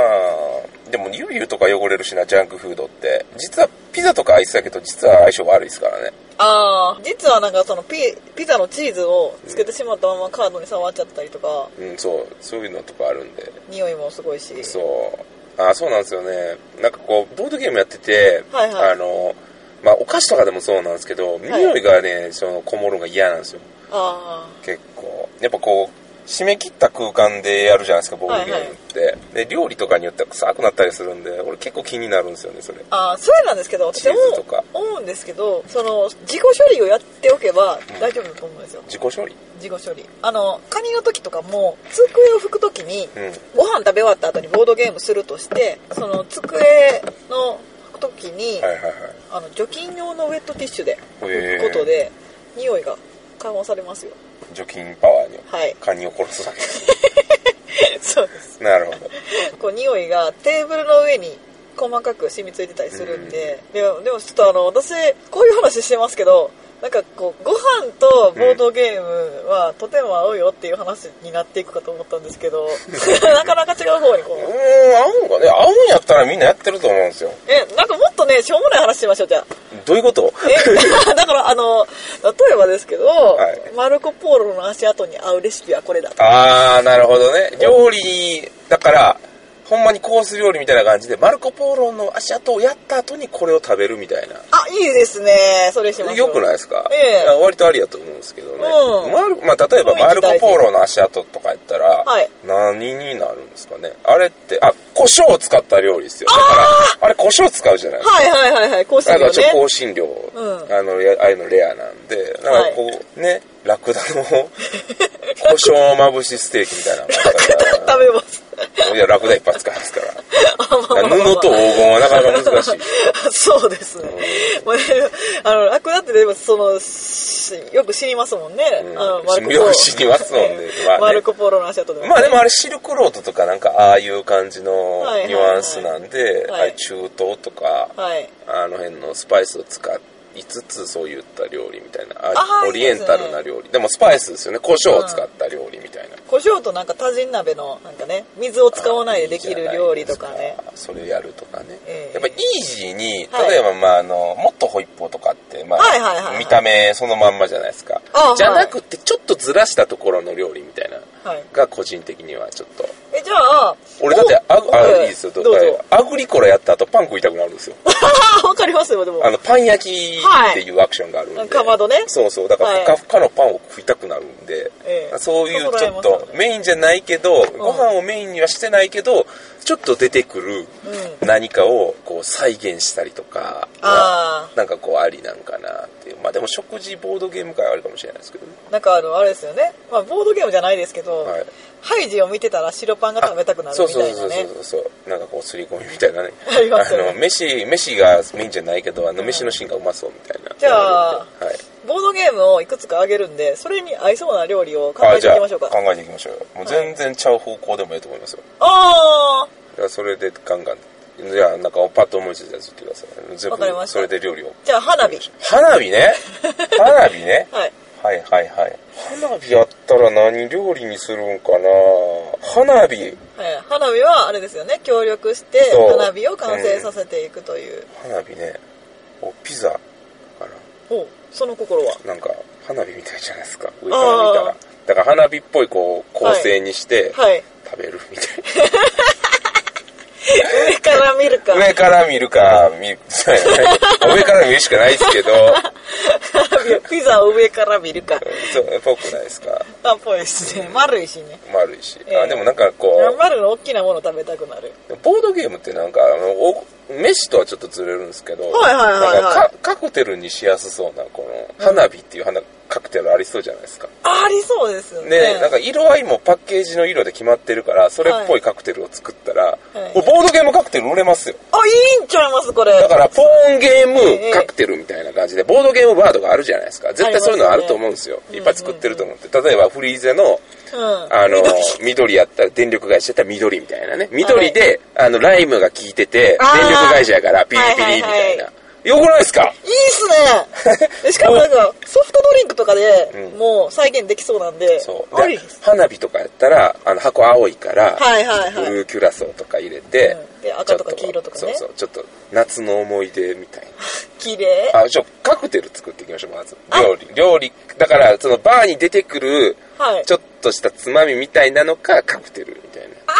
でもゆうゆうとか汚れるしなジャンクフードって。実はピザとかアイスだけど実は相性悪いですからね。
ああ実はなんかそのピピザのチーズをつけてしまったままカードに触っちゃったりとか。
うんそう。そういうのとかあるんで。
匂いもすごいし。
そう。あそうなんですよね。なんかこうボードゲームやってて、
はいはい。
あのまあお菓子とかでもそうなんですけど匂いがね、そのこもるのが嫌なんですよ。
あ
結構。やっぱこう締め切った空間でやるじゃないですかボードゲームって、で料理とかによっては臭くなったりするんで俺結構気になるんですよねそれ。
あああそれなんですけど私も思うんですけどその自己処理をやっておけば大丈夫だと思うんですよ。
自己処理？
自己処理。あのカニの時とかも机を拭く時に
うん。
ご飯食べ終わった後にボードゲームするとしてその机の拭く時に、
はいはいはい。
あの除菌用のウェットティッシュで
へ
拭
ー
くことで匂いが緩和されますよ。
除菌パワーに
はい。
カニを殺すわけ
そうです。
なるほど。
こう匂いがテーブルの上に細かく染みついてたりするんで、でもでもちょっとあの私こういう話してますけどなんかこうご飯とボードゲームはとても合うよっていう話になっていくかと思ったんですけど なかなか違う方にこ
う。ー
うん
合うんかね。合うんやったらみんなやってると思うんですよ。
えなんかもっとねしょうもない話しましょうじゃあ
どういうこと？
え だからあの例えばですけど、
い。
マルコ・ポーロの足跡に合うレシピはこれだと。
ああなるほどね。料理だからほんまにコース料理みたいな感じでマルコ・ポーロの足跡をやった後にこれを食べるみたいな。
あいいですね。それしましょう。
よくないですか、
え
割とありやと思うんですけどね、
うん。
マルまあ、例えばマルコ・ポーロの足跡とかやったら、
はい。
何になるんですかね？あれってあ胡椒を使った料理ですよ。だからあれ胡椒使うじゃないですか。
はいはいはいはい。香辛料
だからちょっと
ね
香辛料、
うん。
あのやああいうのレアなんでだからこう、ねラクダの胡椒まぶしステーキみたいな。ラクダ
食べます。
いや、ラクダ一発使いますから。
まあまあまあ、
布と黄金はなかなか難しい。
そうですね。うん、あの、ラクダってでも、その、よく死にますもんね。
うん、
あのマルコ
よく死にますもんね。まあね
マルコポロの足跡でも、
まあでもあれ、シルクロードとかなんか、ああいう感じのニュアンスなんで、
はい
はいはい、中東とか、
はい、
あの辺のスパイスを使って、5つそういった料理みたいなあオリエンタルな料理、でもスパイスですよね。胡椒を使った料理みたいな、うん、
胡椒となんか多人鍋のなんかね水を使わないでできる料理とかね。
それやるとかね、
えー、
やっぱイージーに例えば、まあ、あのもっとホイップとかって、まあ、
はいはいはいはい、
見た目そのまんまじゃないですか。じゃなくてちょっとずらしたところの料理みたいな。が個人的にはちょっと。
え、じゃあ、
俺だってああ
はい。
いいですよ。
どうぞ。
アグリコラやった後パン食いたくなるんですよ。
わかりますよ、でも。
あのパン焼きっていうアクションがあるんで、
かまどね。
そうそう。だから
はい。
ふかふかのパンを食いたくなるんで、
ええ。
そういうちょっとメインじゃないけど、ご飯をメインにはしてないけどちょっと出てくる何かをこう再現したりとか
あ
なんかこうありなんかなまあでも食事ボードゲーム会はあるかもしれないですけど。ね
なんかあの、あれですよね。まあ、ボードゲームじゃないですけど、
はい。
ハイジを見てたら白パンが食べたくなる
そう
み
そうそうそう
たいなね。
そう。なんかこうすり込みみたいなね。
ありますよね。
の飯飯がメインじゃないけどあの飯のシーンがうまそうみたいな、
じゃあ
はい。
ボードゲームをいくつかあげるんで、それに合いそうな料理を考えていきましょうか。
考えていきましょうよ。もう全然ちゃう方向でもいいと思いますよ。
あ
いやそれでガンガンじゃあなんかパッと思いついたやつ言ってください。全
わかりました。
部それで料理を。
ー、じゃあ花火。
花火ね？花火ね？
はい。
はいはいはい。花火やったら何料理にするんかな？花火。
はい、花火はあれですよね。協力して花火を完成させていくという、
花火ね。おピザか
おその心は。
ななんか花火みたいじゃないですか。上から見たら。だから花火っぽいこう構成にして
はい。
食べるみたい
上から見るか。
上から見るか、見、上から見るしかないですけど、
ピザを上から見るか。
そう、ぽくないですか？
あ、ぽいですね。丸いしね。
丸いし。
ええ
あ、でもなんかこう、
丸の大きなもの食べたくなる。
ボードゲームってなんか、あの、お飯とはちょっとずれるんですけど、
はいはいはいはい
なんかカカクテルにしやすそうな、この、花火っていう花、カクテルありそうじゃないですか。
ありそうですよね。
で、なんか色合いもパッケージの色で決まってるから、それっぽいカクテルを作ったら、
はい
これボードゲームカクテル売れますよ。
あ、いいんちゃいます、これ。
だから、ポーンゲー
ええ
ムカクテルみたいな感じで、ボードゲームバードがあるじゃないですか。絶対そういうのあると思うんですよ。いっぱい作ってると思って。例えば、フリーゼの、
うん。
あの、緑やったら、電力会社やったら緑みたいなね。緑で、あの、ライムが効いてて、電力会社やから、ピリピリみたいな。よくないですか？
いいっすね でしかもなんか、ソフトドリンクとかで
うん
もう再現できそうなんで、
そう。で。花火とかやったら、あの、箱青いから、
はいはいはい。
ブルーキュラソーとか入れて、
うんで赤とか黄色とかね
そうそう、ちょっと夏の思い出みたい
綺麗。
な。あ、ちょ、カクテル作っていきましょう、まず。料理。料理。だから、そのバーに出てくる、
はい。
ちょっとしたつまみみたいなのか、カクテルみたいな。
あ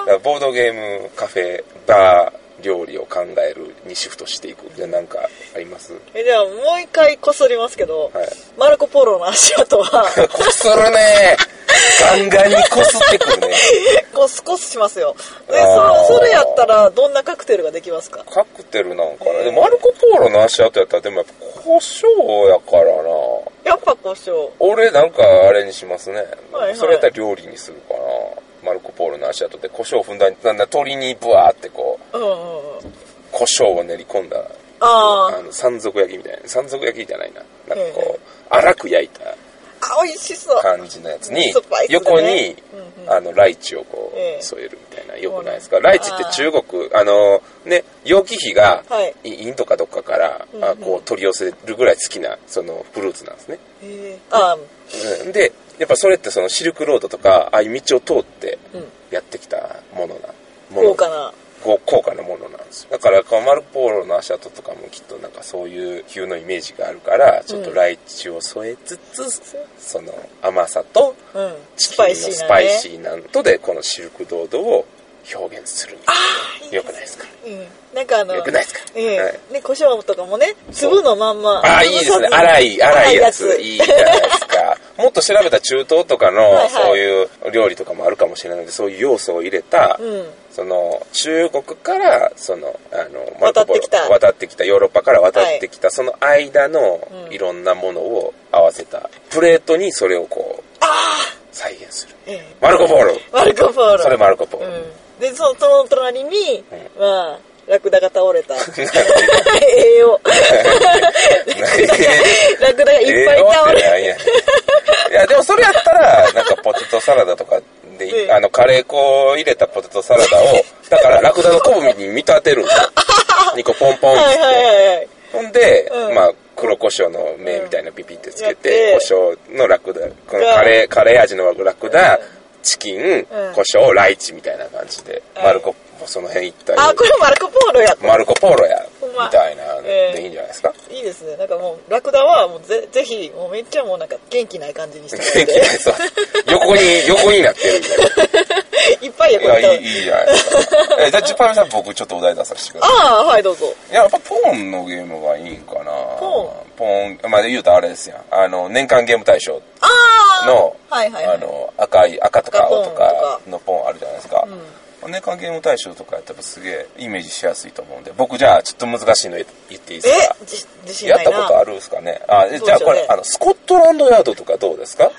だからボードゲーム、カフェ、バー、料理を考えるにシフトしていく。じゃあなんかあります？
ーえじゃあもう一回こすりますけど、
はい。
マルコ・ポロの足跡は、
こするねガンガンにこすってくるね。
コスコスしますよ。で、そそれやったらどんなカクテルができますか？
カクテルなんかな。でもマルコ・ポーロの足跡やったら、でもやっぱ胡椒やからな。
やっぱ胡椒。
俺なんかあれにしますね。
はいはい
それやったら料理にするかな。マルコ・ポーロの足跡で胡椒をふんだんに、なんだ、鶏にブワーってこう、
うんうんうん。
胡椒を練り込んだ、
あ
あの、山賊焼きみたいな。山賊焼きじゃないな。なんかこ
え
う、粗く焼いた
美味しそう。
感じのやつに横にあの、ライチをこ
ええ
う、添えるみたいな。よくないですか？ライチって中国、あの、ね、楊貴妃が
はい、
インドかどっかから、あこう、取り寄せるぐらい好きな、その、フルーツなんですね。で、やっぱそれってそのシルクロードとか、ああいう道を通って
うん
やってきたものな、もの
高価な。
高価なものなんですよ。だから、こうマルポーロの足跡とかもきっとなんかそういう風のイメージがあるから、ちょっとライチを添えつつ、その甘さと、
うん。
チキンの
スパイシーな、ね。
スパイシーなのとで、このシルクロードを表現するみたいな。よくないですか？
うん。なんかあの、
よくないですか？
ええ
はい
ね、胡椒とかもね、粒のまんま。
ああ、いいですね。粗い、粗いやつ。いいじゃないですか。もっと調べた中東とか
はい
の
は、い
そういう料理とかもあるかもしれないので、そういう要素を入れた、
うん。
その、中国から、その、あの、
渡ってきた
渡ってきた、ヨーロッパから渡ってきた、その間の
うん
いろんなものを合わせた、プレートにそれをこう、
あ
再現する。
あ、ええ
マルコポーロ。
マルコ・ポーロ。
それマルコポーロ。
うん。で、そその隣に、まあ、ラクダが倒れた。栄養。ラクダがいっぱい倒れ
ええよってなんやいや、でもそれやったら、なんかポテトサラダとかで、
ええ。
あの、カレー粉を入れたポテトサラダを、だからラクダのコブに見立てる。んですよ。2個ポンポンって。
はいはいはいはい。
ほんで、
うん。
まあ、黒胡椒の目みたいなピピってつけ
や
て、胡椒のラクダ、このカレー、カレー味のラクダ、チキン、胡椒、ライチみたいな感じで、
はい。
マルコ、その辺一体、
あ、これマルコ・ポーロや。
マルコポーロや、みたいな、
ええ
でいいんじゃないですか？
いいですね。なんかもう、ラクダはもうぜぜひ、もうめっちゃもうなんか元気ない感じにして
元気ない、そう。横に、横になってるみたいな。
いっぱいや、これ
いい、いいじゃないですか。え、じゃあ、チュパミさん、僕ちょっとお題出させてください。
ああ、はい、どうぞ。
いや、やっぱポーンのゲームがいいんかな。
ポ
ポーン、まあ、言うとあれですやん。あの、年間ゲーム大賞
ああ
の、
はいはいはい
あの、赤い、赤とか青と
か
のポーンあるじゃないですか。年間ゲーム大賞とかやったらすげえイメージしやすいと思うんで、僕じゃあちょっと難しいの言っていいです
え？
か
じ自信
や
ないな。
ったことあるんですかね？あ、じゃあこれ、あの、スコットランドヤードとかどうですか？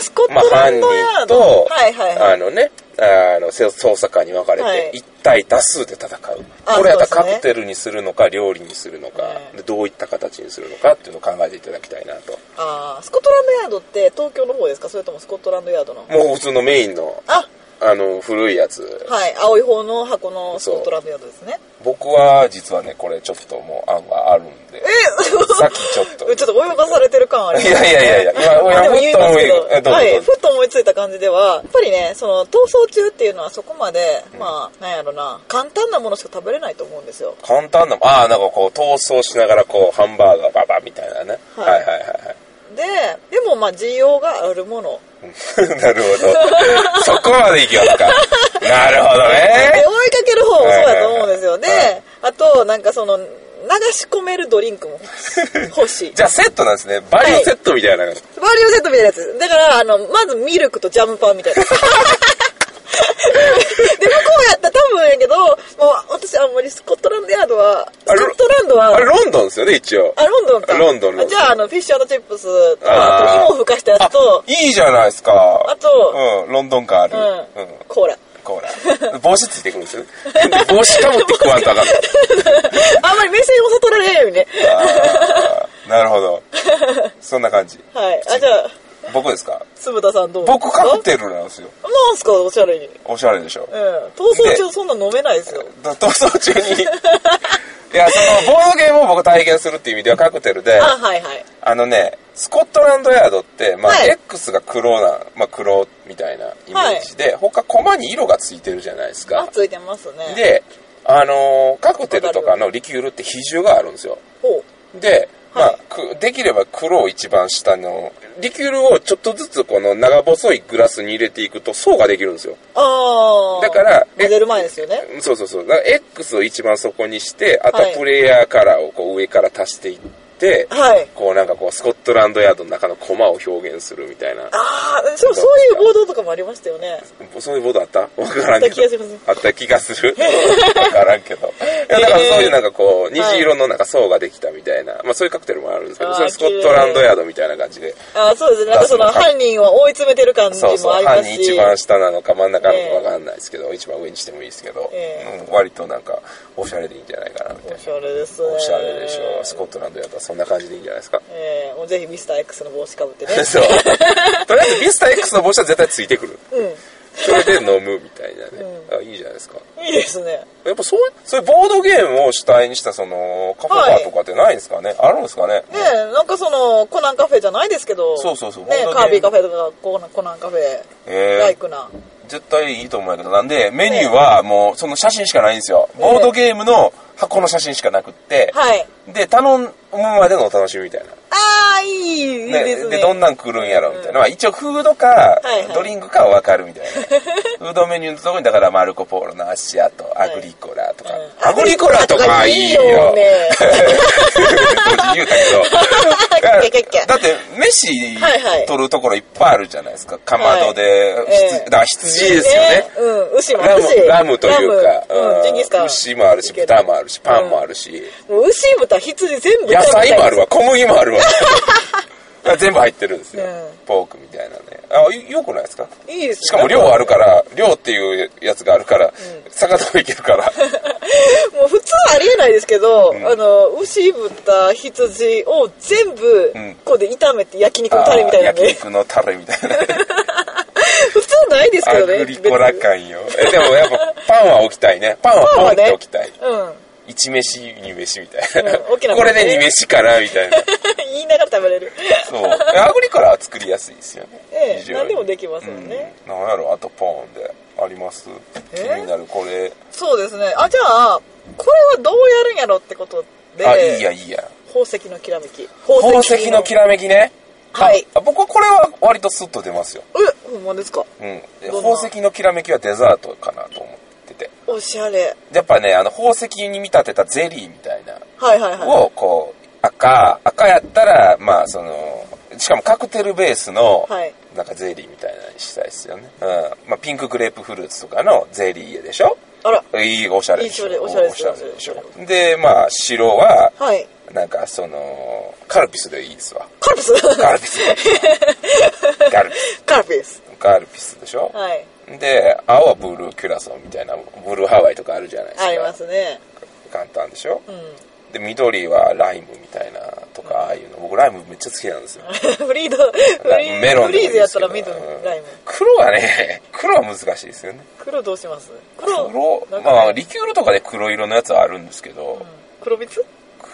スコッ
まあ、
トラ
犯
ンドヤー
人
ド。
と、
はいはいはい。
あのね、あの、せ捜査官に分かれ
はい。
て、一対多数で戦う。
あ
これやったらカクテルにするのか、料理にするのか、
はい。
でどういった形にするのかっていうのを考えていただきたいなと。
ああ、スコットランドヤードって東京の方ですか？それともスコットランドヤードの
もう普通のメインの、
あ、
あの、古いやつ。
はい。青い方の箱のスコットランドヤードですね。
僕は実はね、これちょっともう案があるんで、
え？
さっきちょっと。
ちょっと泳がされてる感あります
いやいやいやいや今
まあでも言いますけど
ふっと思いえどうぞ
はい、ふっと思いついた感じでは、やっぱりね、その、逃走中っていうのはそこまで、まあ、なんやろな、簡単なものしか食べれないと思うんですよ。
簡単な、ああ、なんかこう、逃走しながらこう、ハンバーガーババみたいなね。は
はいい
はいはいはい。
で、でもまあ、需要があるもの。
なるほど。そこまでいきますか。なるほど
で
ね。
追いかける方もそうやと思うんですよ。で、あと、なんかその、流し込めるドリンクも欲しい。
じゃあセットなんですね。バリューセットみたいな。
バリューセットみたいなやつ。だから、あの、まずミルクとジャムパンみたいな。で、向こうや多分やけど、もう私あんまりスコットランドヤードは、スコットランドは、
あれロンドンですよね、一応。
あ、ロンドンか。
ロンドン
じゃあ、あの、フィッシュチップスと、
あ
と、芋をふかしたやつと、
いいじゃないですか。
あと
うん、ロンドン感ある。
うん
うん。
コーラ。
コーラ。帽子ついてくるんですよ 帽子かぶって食わんとあかん。
あんまり目線を悟られないようにね。
なるほど。そんな感じ。
はい。あ、じゃあ、
僕ですか？
鈴田さんどう？
僕カクテルなんですよ。
なんすか、おしゃれに。
おしゃれでしょ。
うん。逃走中そんな飲めないですよ。
だ逃走中に。いや、その、ボードゲームを僕体験するっていう意味ではカクテルで、
あ、はいはい。
あのね、スコットランドヤードって、まあ、
はい
X が黒な、まあ、黒みたいなイメージで、他、コマに色がついてるじゃないです
あ
か、。
ついてますね。、
で、あのーカクテルとかのリキュールって比重があるんですよ。で、まあできれば黒を一番下の、リキュールをちょっとずつこの長細いグラスに入れていくと層ができるんですよ。
あー。
だからえ
混ぜる前ですよね。
そうそうそう。だから X を一番底にして、あとプレイヤーカラーをこう上から足していって、
はい。
こうなんかこうスコットランドヤードの中のコマを表現するみたいな。
あー、そうそういうボードとかもありましたよね。
そういうボードあった？わからんけど。
あった気がす
る。わからんけど。いや、だからそういうなんかこう、虹色のなんか層ができたみたいな、まあそういうカクテルもあるんですけど、それスコットランドヤードみたいな感じで。
あー、そうですね。なんかその犯人を追い詰めてる感じ
そうそう、
もありますし。
犯人一番下なのか真ん中なのかわかんないですけど、一番上にしてもいいですけど、
え
うん割となんか、おしゃれでいいんじゃないかなみたいな。
おしゃれですね。
おしゃれでしょ。スコットランドヤードはそんな感じでいいんじゃないですか。
えー、もうぜひミスター X の帽子かぶってね。
そう。とりあえずビスタ X の帽子は絶対ついてくる。
うん。
それで飲むみたいなね。あいいじゃないですか。
いいですね。
やっぱそういう、そういうボードゲームを主体にしたその、カフェバーとかってないんですかね、あるんですかね？
ねえ、なんかその、コナンカフェじゃないですけど。
そうそうそう
ねカービィカフェとかコナンカフェ、
え
ライクな。
絶対いいと思うんやけど、なんで、メニューはもうその写真しかないんですよ。ボードゲームの箱の写真しかなくって、
はい。
で、頼むまでのお楽しみみたいな。
あー、いい、ですね。
で、どんなん来るんやろみたいな。まあ一応フードか
はいはい、
ドリンクかはわかるみたいな。フードメニューのところに、だからマルコポーロの足跡、アグリコラとか。
うん
アグリコラとかいいよ。
いいよ
だって、飯
はいはい
取るところいっぱいあるじゃないですか。かまどで、
はい
だから羊ですよね。
うん、牛も
ラム
牛。
ラムというか、
うん。
牛もあるし、豚もあるし、パンもあるし、
牛、豚、羊全部
野菜もある
わ。
わ、小麦もあるわ。全部入ってるんですよ
うん。
ポークみたいなね。あ、いよくないですか？
いいですね
しかも量あるから、量っていうやつがあるから、魚もいけるから。
もう普通ありえないですけど、あの、牛、豚、羊を全部
うん、
ここで炒めて焼肉のタレみたいな
あー焼
ね。
肉のタレみたいな。
普通ないですけ
ア
どね。
グリコラ感よ。え、でもやっぱパンは置きたいね。パンはポンって置きたい。
別にうん。
一飯、二飯みたいな。
うん大きな
これで二飯かなみたいな。
言いながら食べれる。
そう。アグリコラは作りやすいですよね。
ええ何でもできますもんね。
うん。なんやろ、あとポーンであります気
え
になる、これ。
そうですね。あ、じゃあ、これはどうやるんやろってことで、
あ、いいや、いいや。
宝石のきらめき。
宝石のきらめきね。
はい。
あ僕はこれは割とスッと出ますよ。
え、ほんまですか？
うん。宝石のきらめきはデザートかな。
おしゃれ。
やっぱね、あの、宝石に見立てたゼリーみたいな。
はいはいはい。
を、こう、赤、赤やったら、まあ、その、しかもカクテルベースの、
はい。
なんかゼリーみたいなのにしたいですよね。うん。まあ、ピンクグレープフルーツとかのゼリーでしょ？
あら。
いい、おしゃれでしょ？
いいおしゃれで
しょ？で、まあ、白は、
はい。
なんか、その、カルピスでいいですわ。
カルピス？
カルピス。カルピス。
カルピス。
カルピスでしょ？
はい。
で、青はブルーキュラソンみたいな、ブルーハワイとかあるじゃないですか。
ありますね。
簡単でしょ？
うん。
で、緑はライムみたいなとか、ああいうの。僕ライムめっちゃ好きなんですよ。
フリード、フリー
メロン
フリーズやったら緑、ライム。
黒はね、黒は難しいですよね。
黒どうします？黒、
まあ、リキュールとかで黒色のやつはあるんですけど、
黒蜜？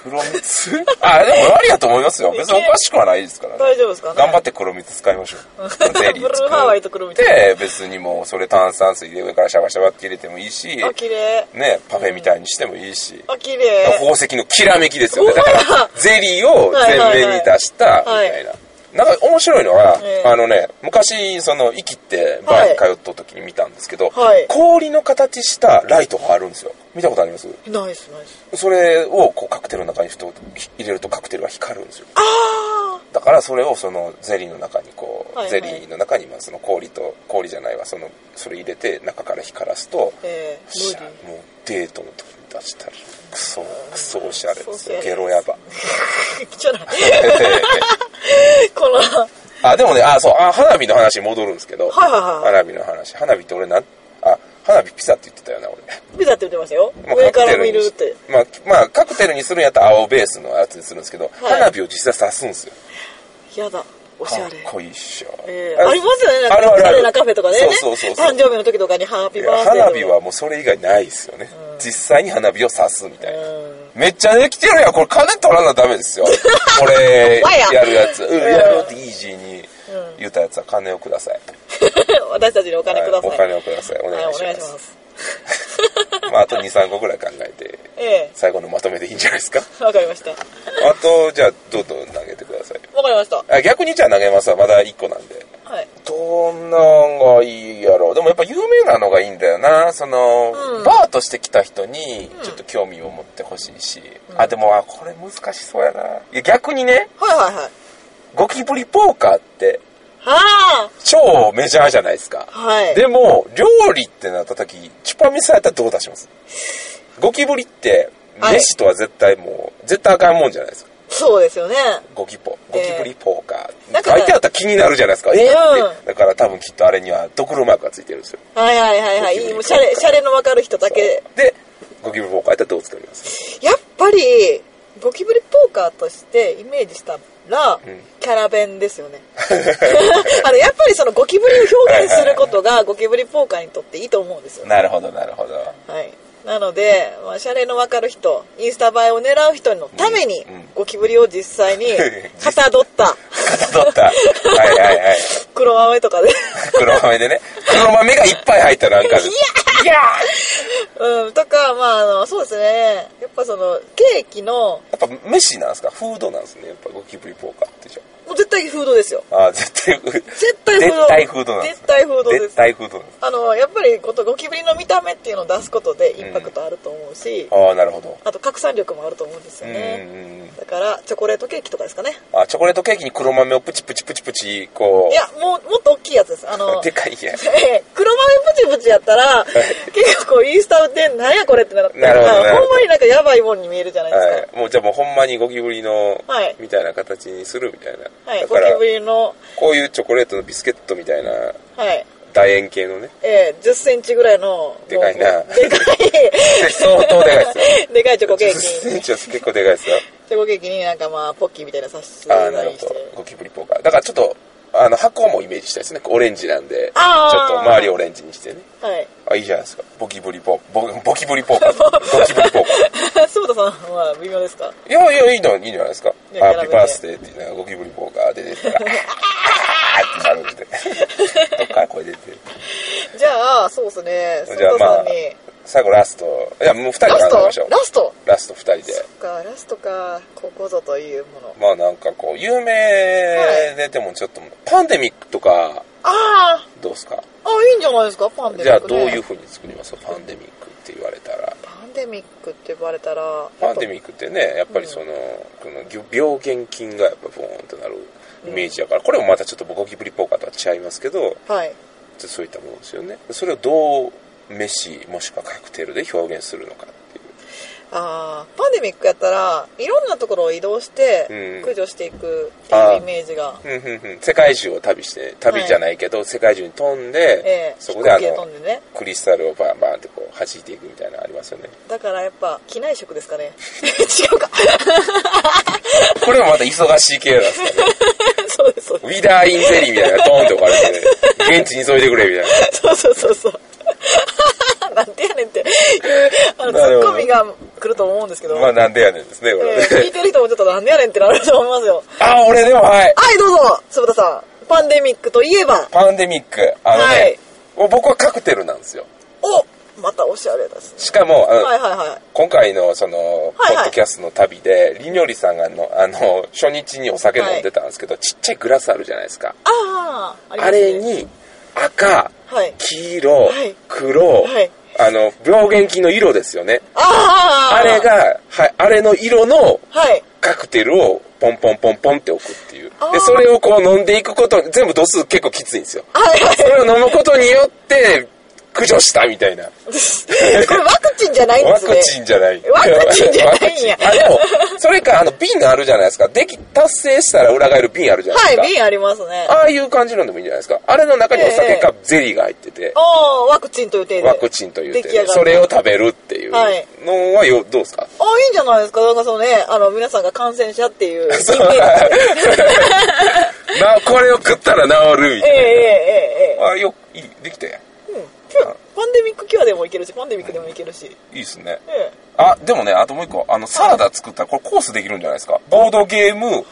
黒蜜？あ、でもありやと思いますよ。別におかしくはないですからね。
大丈夫ですかね？
頑張って黒蜜使いましょう。ゼリ
ブルーハワイと黒蜜
で、別にもうそれ炭酸水で上からシャバシャバって入れてもいいし、
あ、綺麗。
ね、パフェみたいにしてもいいし、
あ、綺麗。
宝石のきらめきですよね。だから、ゼリーを全面に出した、みたいな。なんか面白いのは、
ええ。
あのね、昔、その、生きってバーに通った時に見たんですけど、
はい。
氷の形したライトがあるんですよ。見たことあります？
ナイスナイス
それをこうカクテルの中にふと入れるとカクテルが光るんですよ。
あ
だからそれをそのゼリーの中にこう、
はいはい。
ゼリーの中にまあその氷と、氷じゃないわ、その、それ入れて中から光らすと、
ええ
しゃ
無理。
もうデートの時に出したら、クソ、クソおしゃれですゲロヤバ。
じゃない このは
あ、でもね、あ、そう、あ花火の話に戻るんですけど、
いはいはい
花火の話。花火って俺なん、あ、花火ピザって言ってたよな、俺。
ピザって言ってましたよ
まあ
上から見るって
まあ、まあ、カクテルにするんやったら青ベースのやつにするんですけど、
はい
花火を実際刺すんですよ。
やだおしゃれ
かっこいいっしょ。
えーありますよねなんかおしゃれなカフェとかでね
そうそうそうそう
誕生日の時とかにハッピ
いや
ーバー
花火はもうそれ以外ないですよね。実際に花火を刺すみたいな。
うん
めっちゃできてるやん。これ金取らなダメですよ。これ、
わや
やるやつ。うん、やるってイージーに言ったやつは金をください。
私たちにお金ください
はいお金をください。お願いし
はいお願い
ます。
します
まあ、あと2、3個ぐらい考えて、
え
最後のまとめでいいんじゃないですか。
えわかりました
あと、じゃあ、どんどん投げてください。
わかりました
あ逆にじゃあ投げますわ。まだ1個なんで。
はい
どんなんがいいやろう。でもやっぱ有名なのがいいんだよな。その、
うん
バーとして来た人に、ちょっと興味を持ってほしいし。あ、でも、あ、これ難しそうやな。いや逆にね、
はいはいはい
ゴキブリポーカーって、
は
超メジャーじゃないですか。
あはい
でも、料理ってなった時、チュパミされたらどう出します？ゴキブリって、
はい
飯とは絶対もう、絶対あかんもんじゃないですか。
そうですよね。
ゴキポ、ゴキブリポーカー。
なんか
書いてあったら気になるじゃないですか。え
うん。
だから多分きっとあれにはドクロマークがついてるんですよ。
はいはいはいはい。もうシャレシャレのわかる人だけ。
で、ゴキブリポーカーやったらどう作ります？
やっぱりゴキブリポーカーとしてイメージしたら、
ん。
キャラ弁ですよね。あのやっぱりそのゴキブリを表現することがゴキブリポーカーにとっていいと思うんですよ
なるほど、なるほど。
はいなので、まあ、シャレのわかる人インスタ映えを狙う人のために、
うんうん
ゴキブリを実際に かたどった
かたどった。はいはいはい。
黒豆とかで
黒豆でね。黒豆がいっぱい入ったなんかで。いや
うんとかまああのそうですねやっぱそのケーキの
やっぱ飯なんですか？フードなんですね。やっぱゴキブリポーカーってじゃ
もう絶対フードですよ
あ。絶対フード。
絶対フード
絶対フードなんです。
絶対フードです
絶対フード。
あのやっぱりことゴキブリの見た目っていうのを出すことでインパクトあると思うし、
ああ、なるほど。
あと拡散力もあると思うんですよ
うん
ね、
うんうん。
だからチョコレートケーキとかですかね
あ、チョコレートケーキに黒豆をプチプチプチプチ、こう。
いやもうもっと大きいやつですあの
でかいや。
ええ黒豆プチプチやったら 結構こうインスタでなんやこれってなって
なるほ
んまになんかやばいもんに見えるじゃないですか
はい。もうじゃあもうほんまにゴキブリの
はい、
みたいな形にするみたいな。
はい、
だから
ゴキブ、リの
こういうチョコレートのビスケットみたいな
はい
楕円形のね。
ええ10センチぐらいの
でかいな
でか
相当でかいですよ。
いでかいチョコケー
10
キ
センチは結構でかいですよ。
チョコケーキになんかまあポッキーみたいな差し
ああ、なるほど。ゴキブリポーカー。だからちょっと、あの、箱もイメージしたいですね。オレンジなんで、ちょっと周りオレンジにしてね。
はい
あ、いいじゃないですか。ボキブリポー、ボボキブリポーカー。ボキブリポーカー。
須田さんは微妙ですか
いやいや、いいの、いいんじゃないですか。ハッピーバースデーっていうのがゴキブリポーカーで出てたら、あーってなるんで。どっから声出てる。
じゃあそうですね須
じゃあまあ最後ラスト。いや、もう二人で
ラスト
考えましょう。
ラスト？
ラスト？二人で。
そっかラストかここぞというもの
まあなんかこう、有名ででもちょっと、パンデミックとか、
あ
どうですか？
ああいいんじゃないですか？パンデミック、ね、
じゃあどういう風に作ります？パンデミックって言われたら。
パンデミックって言われたら
パンデミックってね、やっぱりその、この病原菌がやっぱボーンとなるイメージだから、これもまたちょっとゴキブリポーカーとは違いますけど、
はい
そういったものですよね。それをどう飯もしくはカクテルで表現するのかっ。
あーパンデミックやったらいろんなところを移動して
うん。
駆除していくっていうイメージが、
ふんふんふん。世界中を旅して、旅じゃないけど、世界中に飛んで、
ええ
そこであの
で飛んでね。
クリスタルをバンバンってこう弾いていくみたいなのありますよね。
だからやっぱ機内食ですかね。違うか。
これもまた忙しい系なんですよね。
そうですそうで
ウィダーインゼリーみたいなドーンって置かれて、現地に急いでくれみたいな。
すそうそうそうそうなんてやねんっていうあのツッコミが来ると思うんですけど、
まあなんでやねんですね、これ
えー聞い
ね。
てる人もちょっとなんでやねんってなると思いますよ
あ、俺でもはい。
はいどうぞ坪田さんパンデミックといえば
パンデミック。あのね、
はい
僕はカクテルなんですよ。
おまたおしゃれですね。
しかも、あの
はいはいはい。
今回のその、
はいはい
ポッドキャストの旅で、りにょりさんがあの、あの、初日にお酒飲んでたんですけど、ちっちゃいグラスあるじゃないですか。
ああ、ありま
あれ、に、赤、
はい。
黄色、
はい
黒、
はい
あの、病原菌の色ですよね。
ああ
あれ、が、はい、あれの色の
はい。
カクテルをポンポンポンポンって置くっていうで、それをこう飲んでいくこと、全部度数結構きついんですよ。
はいはい。
それを飲むことによって、駆除したみたいな。
これワクチンじゃないんですね。
ワクチンじゃない。
ワクチンじゃないんや
でも、それか、あの、瓶あるじゃないですか。でき、達成したら裏返る瓶あるじゃないですか。
はい、瓶ありますね。
ああいう感じのでもいいんじゃないですか。あれの中にお酒かゼリーが入ってて、
ああ、ワクチンという程度。
ワクチンというて、
出来上がる
それを食べるっていう
はい
のはよ、どうですか？
ああ、いいんじゃないですか。なんかそのね、あの、皆さんが感染者っていう。
そう これを食ったら治るみたい
ええええええ
な。あ、よ、いい、できたやん。
パンデミックキュアでもいけるし、パンデミックでもいけるし。
いいっすね。
ええ
あ、でもね、あともう一個、あの、サラダ作ったら、これコースできるんじゃないですか？ボードゲーム、
はい。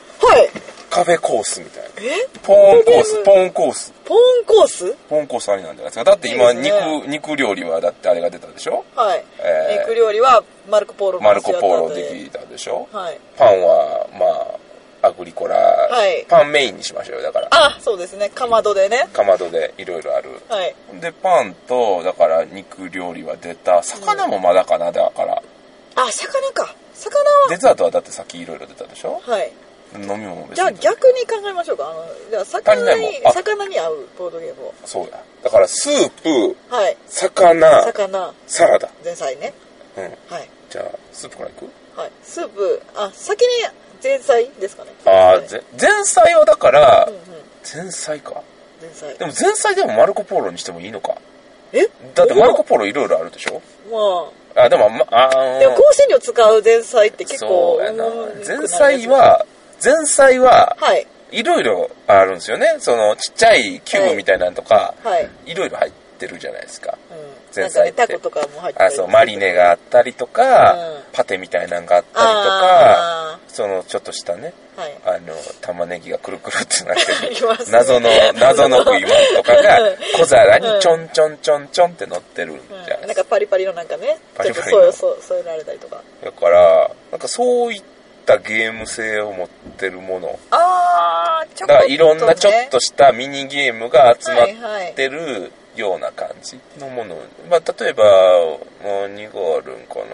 カフェコースみたいな。
え？
ポーンコース、ポーンコース。
ポーンコース？
ポーンコースありなんじゃないですか？だって今、
いいですね
肉、肉料理は、だってあれが出たでしょ？
はい。
えー
肉料理はマルコ・ポーロ
マルコ・ポーロ
で
できたでしょ？
はい。
パンは、まあ、アグリコラ、
はい
パンメインにしましょうよ。だから、
あ、そうですね。かまどでね。
かまどでいろいろある。
はい。
で、パンと、だから肉料理は出た。魚もまだかな、だから。
あ、魚か。魚
デザートはだってさっきいろいろ出たでしょ？
は。はい。
飲み物。
じゃあ逆に考えましょうか。あの、じゃあ魚に魚に合うボードゲームを。
そうや。だから、スープ、
はい。
魚、
魚、
サラダ。
前菜ね。
うん。
はい。
じゃあ、スープからいく？
はい。スープ、あ、先に前菜ですかね。
ああ、前菜はだから
うん、うん。
前菜か。
前菜
で。も前菜でもマルコ・ポーロにしてもいいのか。
え？
だってマルコ・ポーロいろいろあるでしょ？
ま
あ、でも、ま、あ
でも香辛料使う前菜って結構
そうやな。前菜は、前菜は、
はい。
いろいろあるんですよね。その、ちっちゃいキューブみたいなのとか、
はい。
いろいろ入ってるじゃないですか。
うん。
前
なんかね、
菜って
タコとかも入ってた
あ、
り
そう、マリネがあったりとか、
うん。
パテみたいなのがあったりとか、
あ
その、ちょっとしたね、
ーはい。
あの、玉ねぎがくるくるってなってる。
ね
謎の、謎の食い物とかが
うん。
小皿にちょんちょんちょんちょんって乗ってるんじゃない
うん、なん
ですか。
かパリパリのなんかね、
パリパリの。
ちょっと添え添えられたりとか。
だから、なんかそういったゲーム性を持ってるもの。
あー、ちょ
だからいろんなちょっと
ね
したミニゲームが集ま
はいはい。
ってるような感じのもの。まあ、例えば、何があるんかな。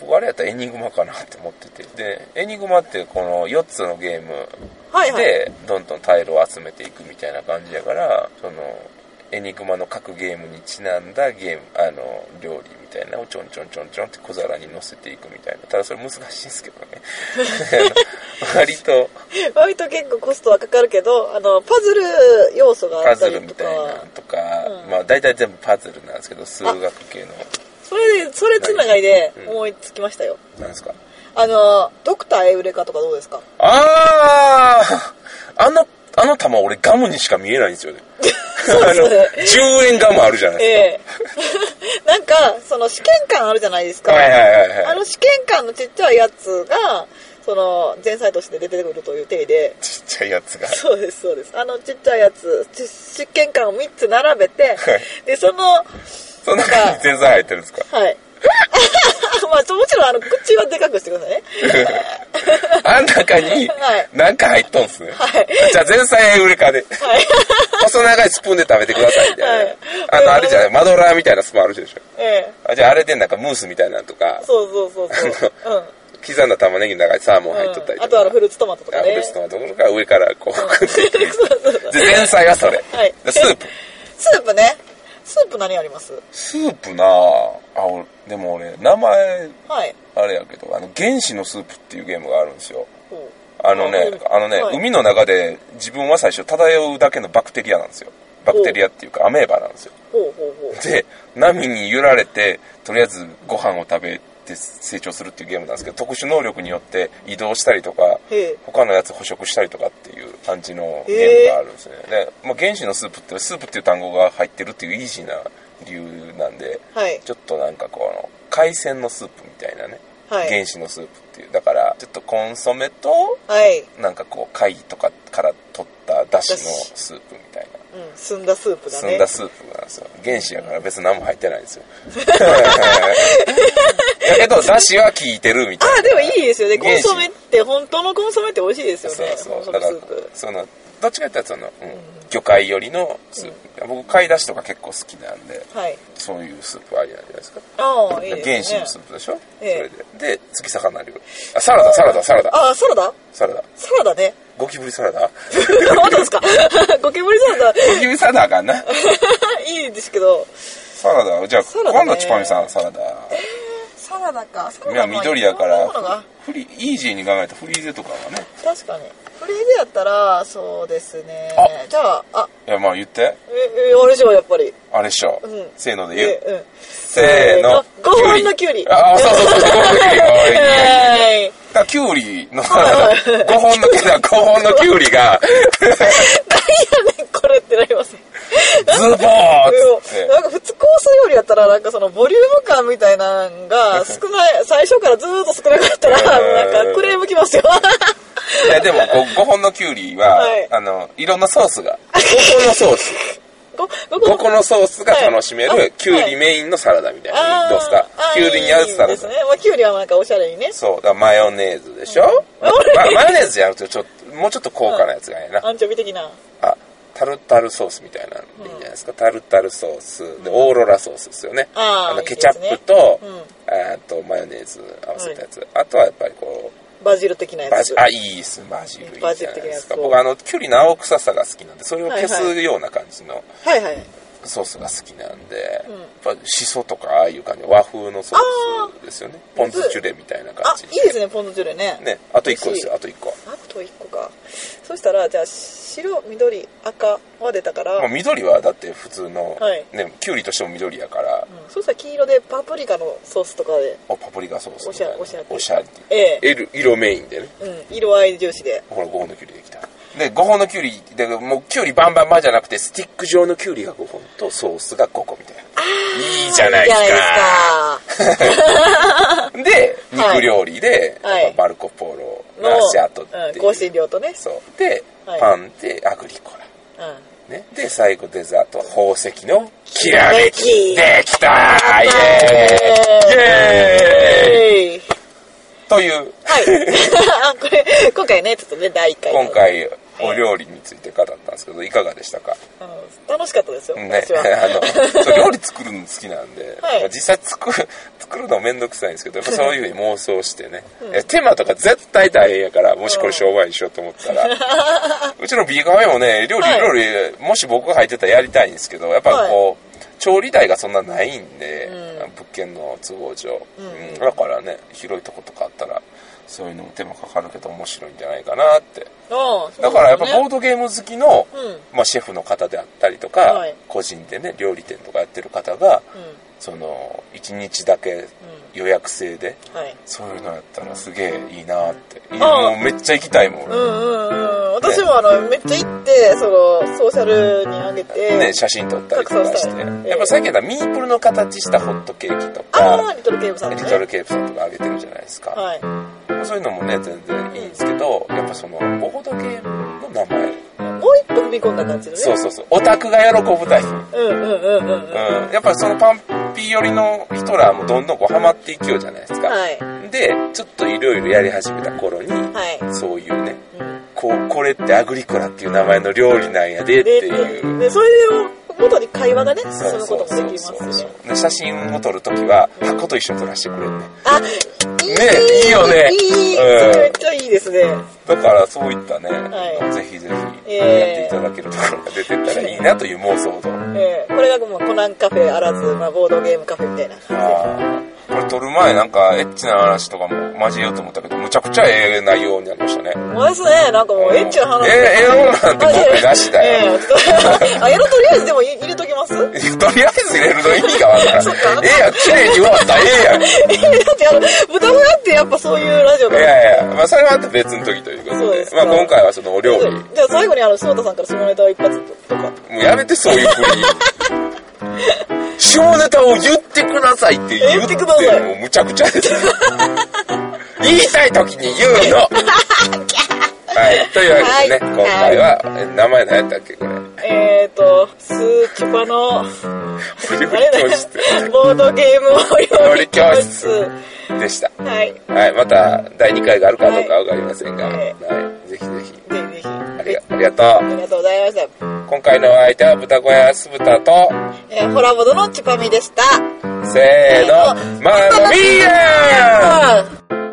僕あれやったらエニグマかなって思ってて。で、エニグマってこの4つのゲーム。で、どんどんタイルを集めていくみたいな感じやから、その、エニグマの各ゲームにちなんだゲーム、あの、料理みたいなのをちょんちょんちょんちょんって小皿に乗せていくみたいな。ただそれ難しいんですけどね。割と
割と結構コストはかかるけど、あの、パズル要素があ
パズ
ったりと
ルみたいなとか、
うん
まあ大体全部パズルなんですけど、数学系の、
それで、それつながりで
うん
思いつきましたよ。
なんですか？
あの、ドクターエウレカとかどうですか？
あーあの、あの玉俺ガムにしか見えないんですよね。あの、10円ガムあるじゃないで
ええ なんか、その試験官あるじゃないですか。
すか。はいはいはいはい。
あの試験官のちっちゃいやつが、その、前菜として出てくるという体で、
ちっちゃいやつが。
そうです、そうです。あのちっちゃいやつ、ち試験官を3つ並べて
はい、
で、その、
その中に前菜入ってるんですか？
はい。まあ、もちろん、あの、口はでかくしてくださいね。
あん中に
はい、
なんか入っとんすね。
はい
じゃあ前菜ウレカで。
はい。
細長いスプーンで食べてくださいみたいな。
はい
あの、あれじゃない、マドラーみたいなスプーンあるでしょ。
ええ
あじゃああれでなんかムースみたいなのとか、
そうそうそうそう。うん。
刻んだ玉ねぎの中にサーモン入っとったりとか。
あとあのフルーツトマトとかね。
あフルーツトマトとか上からこう、食っていく。
そうそうそう
で、前菜はそれ。
はい
でスープ。
スープね。スープ何あります？
スープなぁ。あ、俺、でも俺、名前、
はい。
あれやけど、あの、原始のスープっていうゲームがあるんですよ。あのね、あのね、
はい
海の中で自分は最初漂うだけのバクテリアなんですよ。バクテリアっていうかアメーバなんですよ。で、波に揺られて、とりあえずご飯を食べて成長するっていうゲームなんですけど、特殊能力によって移動したりとか。他のやつ捕食したりとかっていう感じのゲームがあるんですね。で、まあ、原始のスープって、スープっていう単語が入ってるっていうイージーな理由なんで、
はい。
ちょっとなんかこの、海鮮のスープみたいなね、
はい。
原始のスープっていう。だから、ちょっとコンソメと、
はい。
なんかこう、貝とかから取っただしのスープみたいな。
うん、澄んだスープがね。
澄んだスープなんですよ。原始やから別に何も入ってないんですよ。だけど、だしは効いてるみたいな。
あ、でもいいですよね。コンソメって、本当のコンソメって美味しいですよね。
そうそう。だからその、どっちかっていうとその、うん魚介寄りのスープ。僕、貝だしとか結構好きなんで、
はい。
そういうスープありなんじゃないですか。
ああ、いいですね。
原始のスープでしょ、
ええ
それで。で、月魚料理。あ、サラダ、サラダ、サラダ。
あ、サラダ？
サラダ。
サラダね。
ゴキブリサラダ？
本当ですか？ゴキブリサラダ、
ゴキブリサラダあかんな。
いいんですけど、
サラダ、じゃあ、
ね
今度チュパミさんサラダ。
サラダか。サラ
いや、
ダまあ
緑やからフリ、イージーに考えたフリーゼとかはね。
確かに。フリーゼやったら、そうですね。じゃあ、あ、
いや、まあ言って。
え、え、あれでしょ、やっぱり。
あれっしょ。
うん
せーので言う。
えうん。
せーの。
5本のキュウリ。
あ、そうそうそう、5本のキュウリ。あいいね
はい。
だからキュウリの、5本の、5 本のキュウリが、
何やねん、これってなりますね。
ズボーって。
なんか普通コース料理やったらなんかそのボリューム感みたいなのが少ない、最初からずーっと少なかったら、なんかクレームきますよ。
いや、でも 5, 本のキュウリは、
はい
あの、いろんなソースが、5個のソース、
ご
5個のソースが楽しめる、キュウリメインのサラダみたいな。どうですかキュウリに合うサラダ。
ですね。まあ、キュウリはなんかおしゃれにね。
そう、だマヨネーズでしょ、ま、マヨネーズじゃなくて、ちょっと、もうちょっと高価なやつがいいな。
アンチョビ的な。
あ、タルタルソースみたいなのでいいんじゃないですか。タルタルソース。で、オーロラソースですよね。
あ
の、ケチャップと、
いね
えーっと、マヨネーズ合わせたやつ。あとはやっぱりこう、
バジル的なやつ。
あ、いいです。バジルいい。
バジル的なやつ
僕、あの、キュウリの青臭さが好きなんで、それを消
はい
すような感じの
はいはい。
ソースが好きなんで、やっぱシソとかああいう感じ、和風のソースですよね。ポン酢ジュレみたいな感
あ、
じ。
いいですね、ポン酢ジュレね。
ね、あと1個ですよ、あと1個。
あと1個か。そしたら、じゃあ、白、緑、赤は出たから、
もう緑はだって普通の、
はい
ね、キュウリとしても緑やから、
うんそしたら黄色でパプリカのソースとかで、
おパプリカソース
おしゃれ、おしゃれ。
おしゃ
ええ。
色色メインでね。
うん、色合い重視で。
ほら、5本のキュウリできた。で、5本のキュウリ、で、もうキュウリバンバンバンじゃなくて、スティック状のキュウリが5本とソースが5個みたいな。いいじゃないです
いいじゃないです
か。
か。
で、肉料理で、
はい
ルコ・ポーロ
の、
がシャトって。
香辛料とね。
そう。で、
はい
パンでアグリコラ。
うん。
ね。で、最後デザートは宝石のきらめき。
き
できたーイエーイイエーイという、
はい。あこれ、今回ね、ちょっとね、第1回。
今回、お料理について語ったんですけど、いかがでしたか？
あの楽しかったですよ、
ね、
私は。
あの、料理作るの好きなんで、
はい。
まあ実際作る、作るのめんどくさいんですけど、やっぱそういうふうに妄想してね、え手間とか絶対大変やから、もしこれ商売にしようと思ったら、うちの B カフェもね、料理、
はい。
料理、もし僕が入ってたらやりたいんですけど、やっぱこう、調理台がそんなないんで、
うん。
物件の都合上、
うん。
うん。だからね、広いとことかあったら、そういうのも手間かかるけど面白いんじゃないかなって。だからやっぱボー
ド、
ドゲーム好きの、
うん。
まあ、シェフの方であったりとか、
はい。
個人でね料理店とかやってる方が
うん。
その1日だけ予約制で、
はい。
そういうのやったらすげえいいなって。もうめっちゃ行きたいもん。俺、
うんうんうん。私もあの、めっちゃ行って、その、ソーシャルに上げて、
ね、写真撮ったりとかして。
拡散したり
やっぱ最近はミープルの形したホットケーキと
あ
か
あ、リトルケーブさん
リトルケープさんとかあげてるじゃないですか、
はい。
そういうのもね全然いいんですけどやっぱそのボードゲームの名前
もう一歩踏み込んだ感じのね。
そうそうそうオタクが喜ぶタイプ
うんうんうんうんうん。
うん、やっぱりそのパンピー寄りの人らもどんどんこうハマっていきようじゃないですか。
はい。
で、ちょっといろいろやり始めた頃に、
はい。
そういうね、
うん
こう、これってアグリコラっていう名前の料理なんやでっていう。
で、それを元に会話がね、進むこともできますしね。
で写真を撮るときは、箱と一緒に撮らせてくれんね。
あ、いい
ねいいよね
いい、
うん
それめっちゃいいですね。
だからそういったね、
はい
ぜひぜひ
えー
やっていただけるところが出てったらいいなという妄想と。
えーこれがもうコナンカフェあらず、まあ、ボードゲームカフェみたいな感
あーこれ撮る前なんかエッチな話とかも交えようと思ったけど、むちゃくちゃええ内容になりましたね。
じ。もうですね、なんかもうエッチな話。
ええエロなんて僕なしだよ
あ、エロとりあえずでも入入れときます
とりあえず入れるの意味がわからん。ええやん、綺麗に終わったらええやん。
だってあの、豚小屋ってやっぱそういうラジオだ
やいや、まあそれは別の時ということで
そうで。
まあ今回はそのお料理。も
じゃあ最後にあの、ソータさんから下ネタを一発とか。
うやめてそういうふうに。下ネタを言ってくださいって言って、
言ってください
もうむちゃくちゃです。言いたい時に言うの。はい。というわけでね、
はい
今回は、え名前何やったっけこれ。
えっ、ー、と、スーチュパの、
教室。
ボードゲームお料理教
教
室。
でした。
はい。
はい、また第2回があるかどうかわかりませんが、
は
はいい、ぜひぜひ、
ぜひぜひ。
ありがありがと
ありがとうございました。
う。今回のお相手は豚小屋酢豚と、
えー、ホラボドのチュパミでした。
せーの、ママミーヤー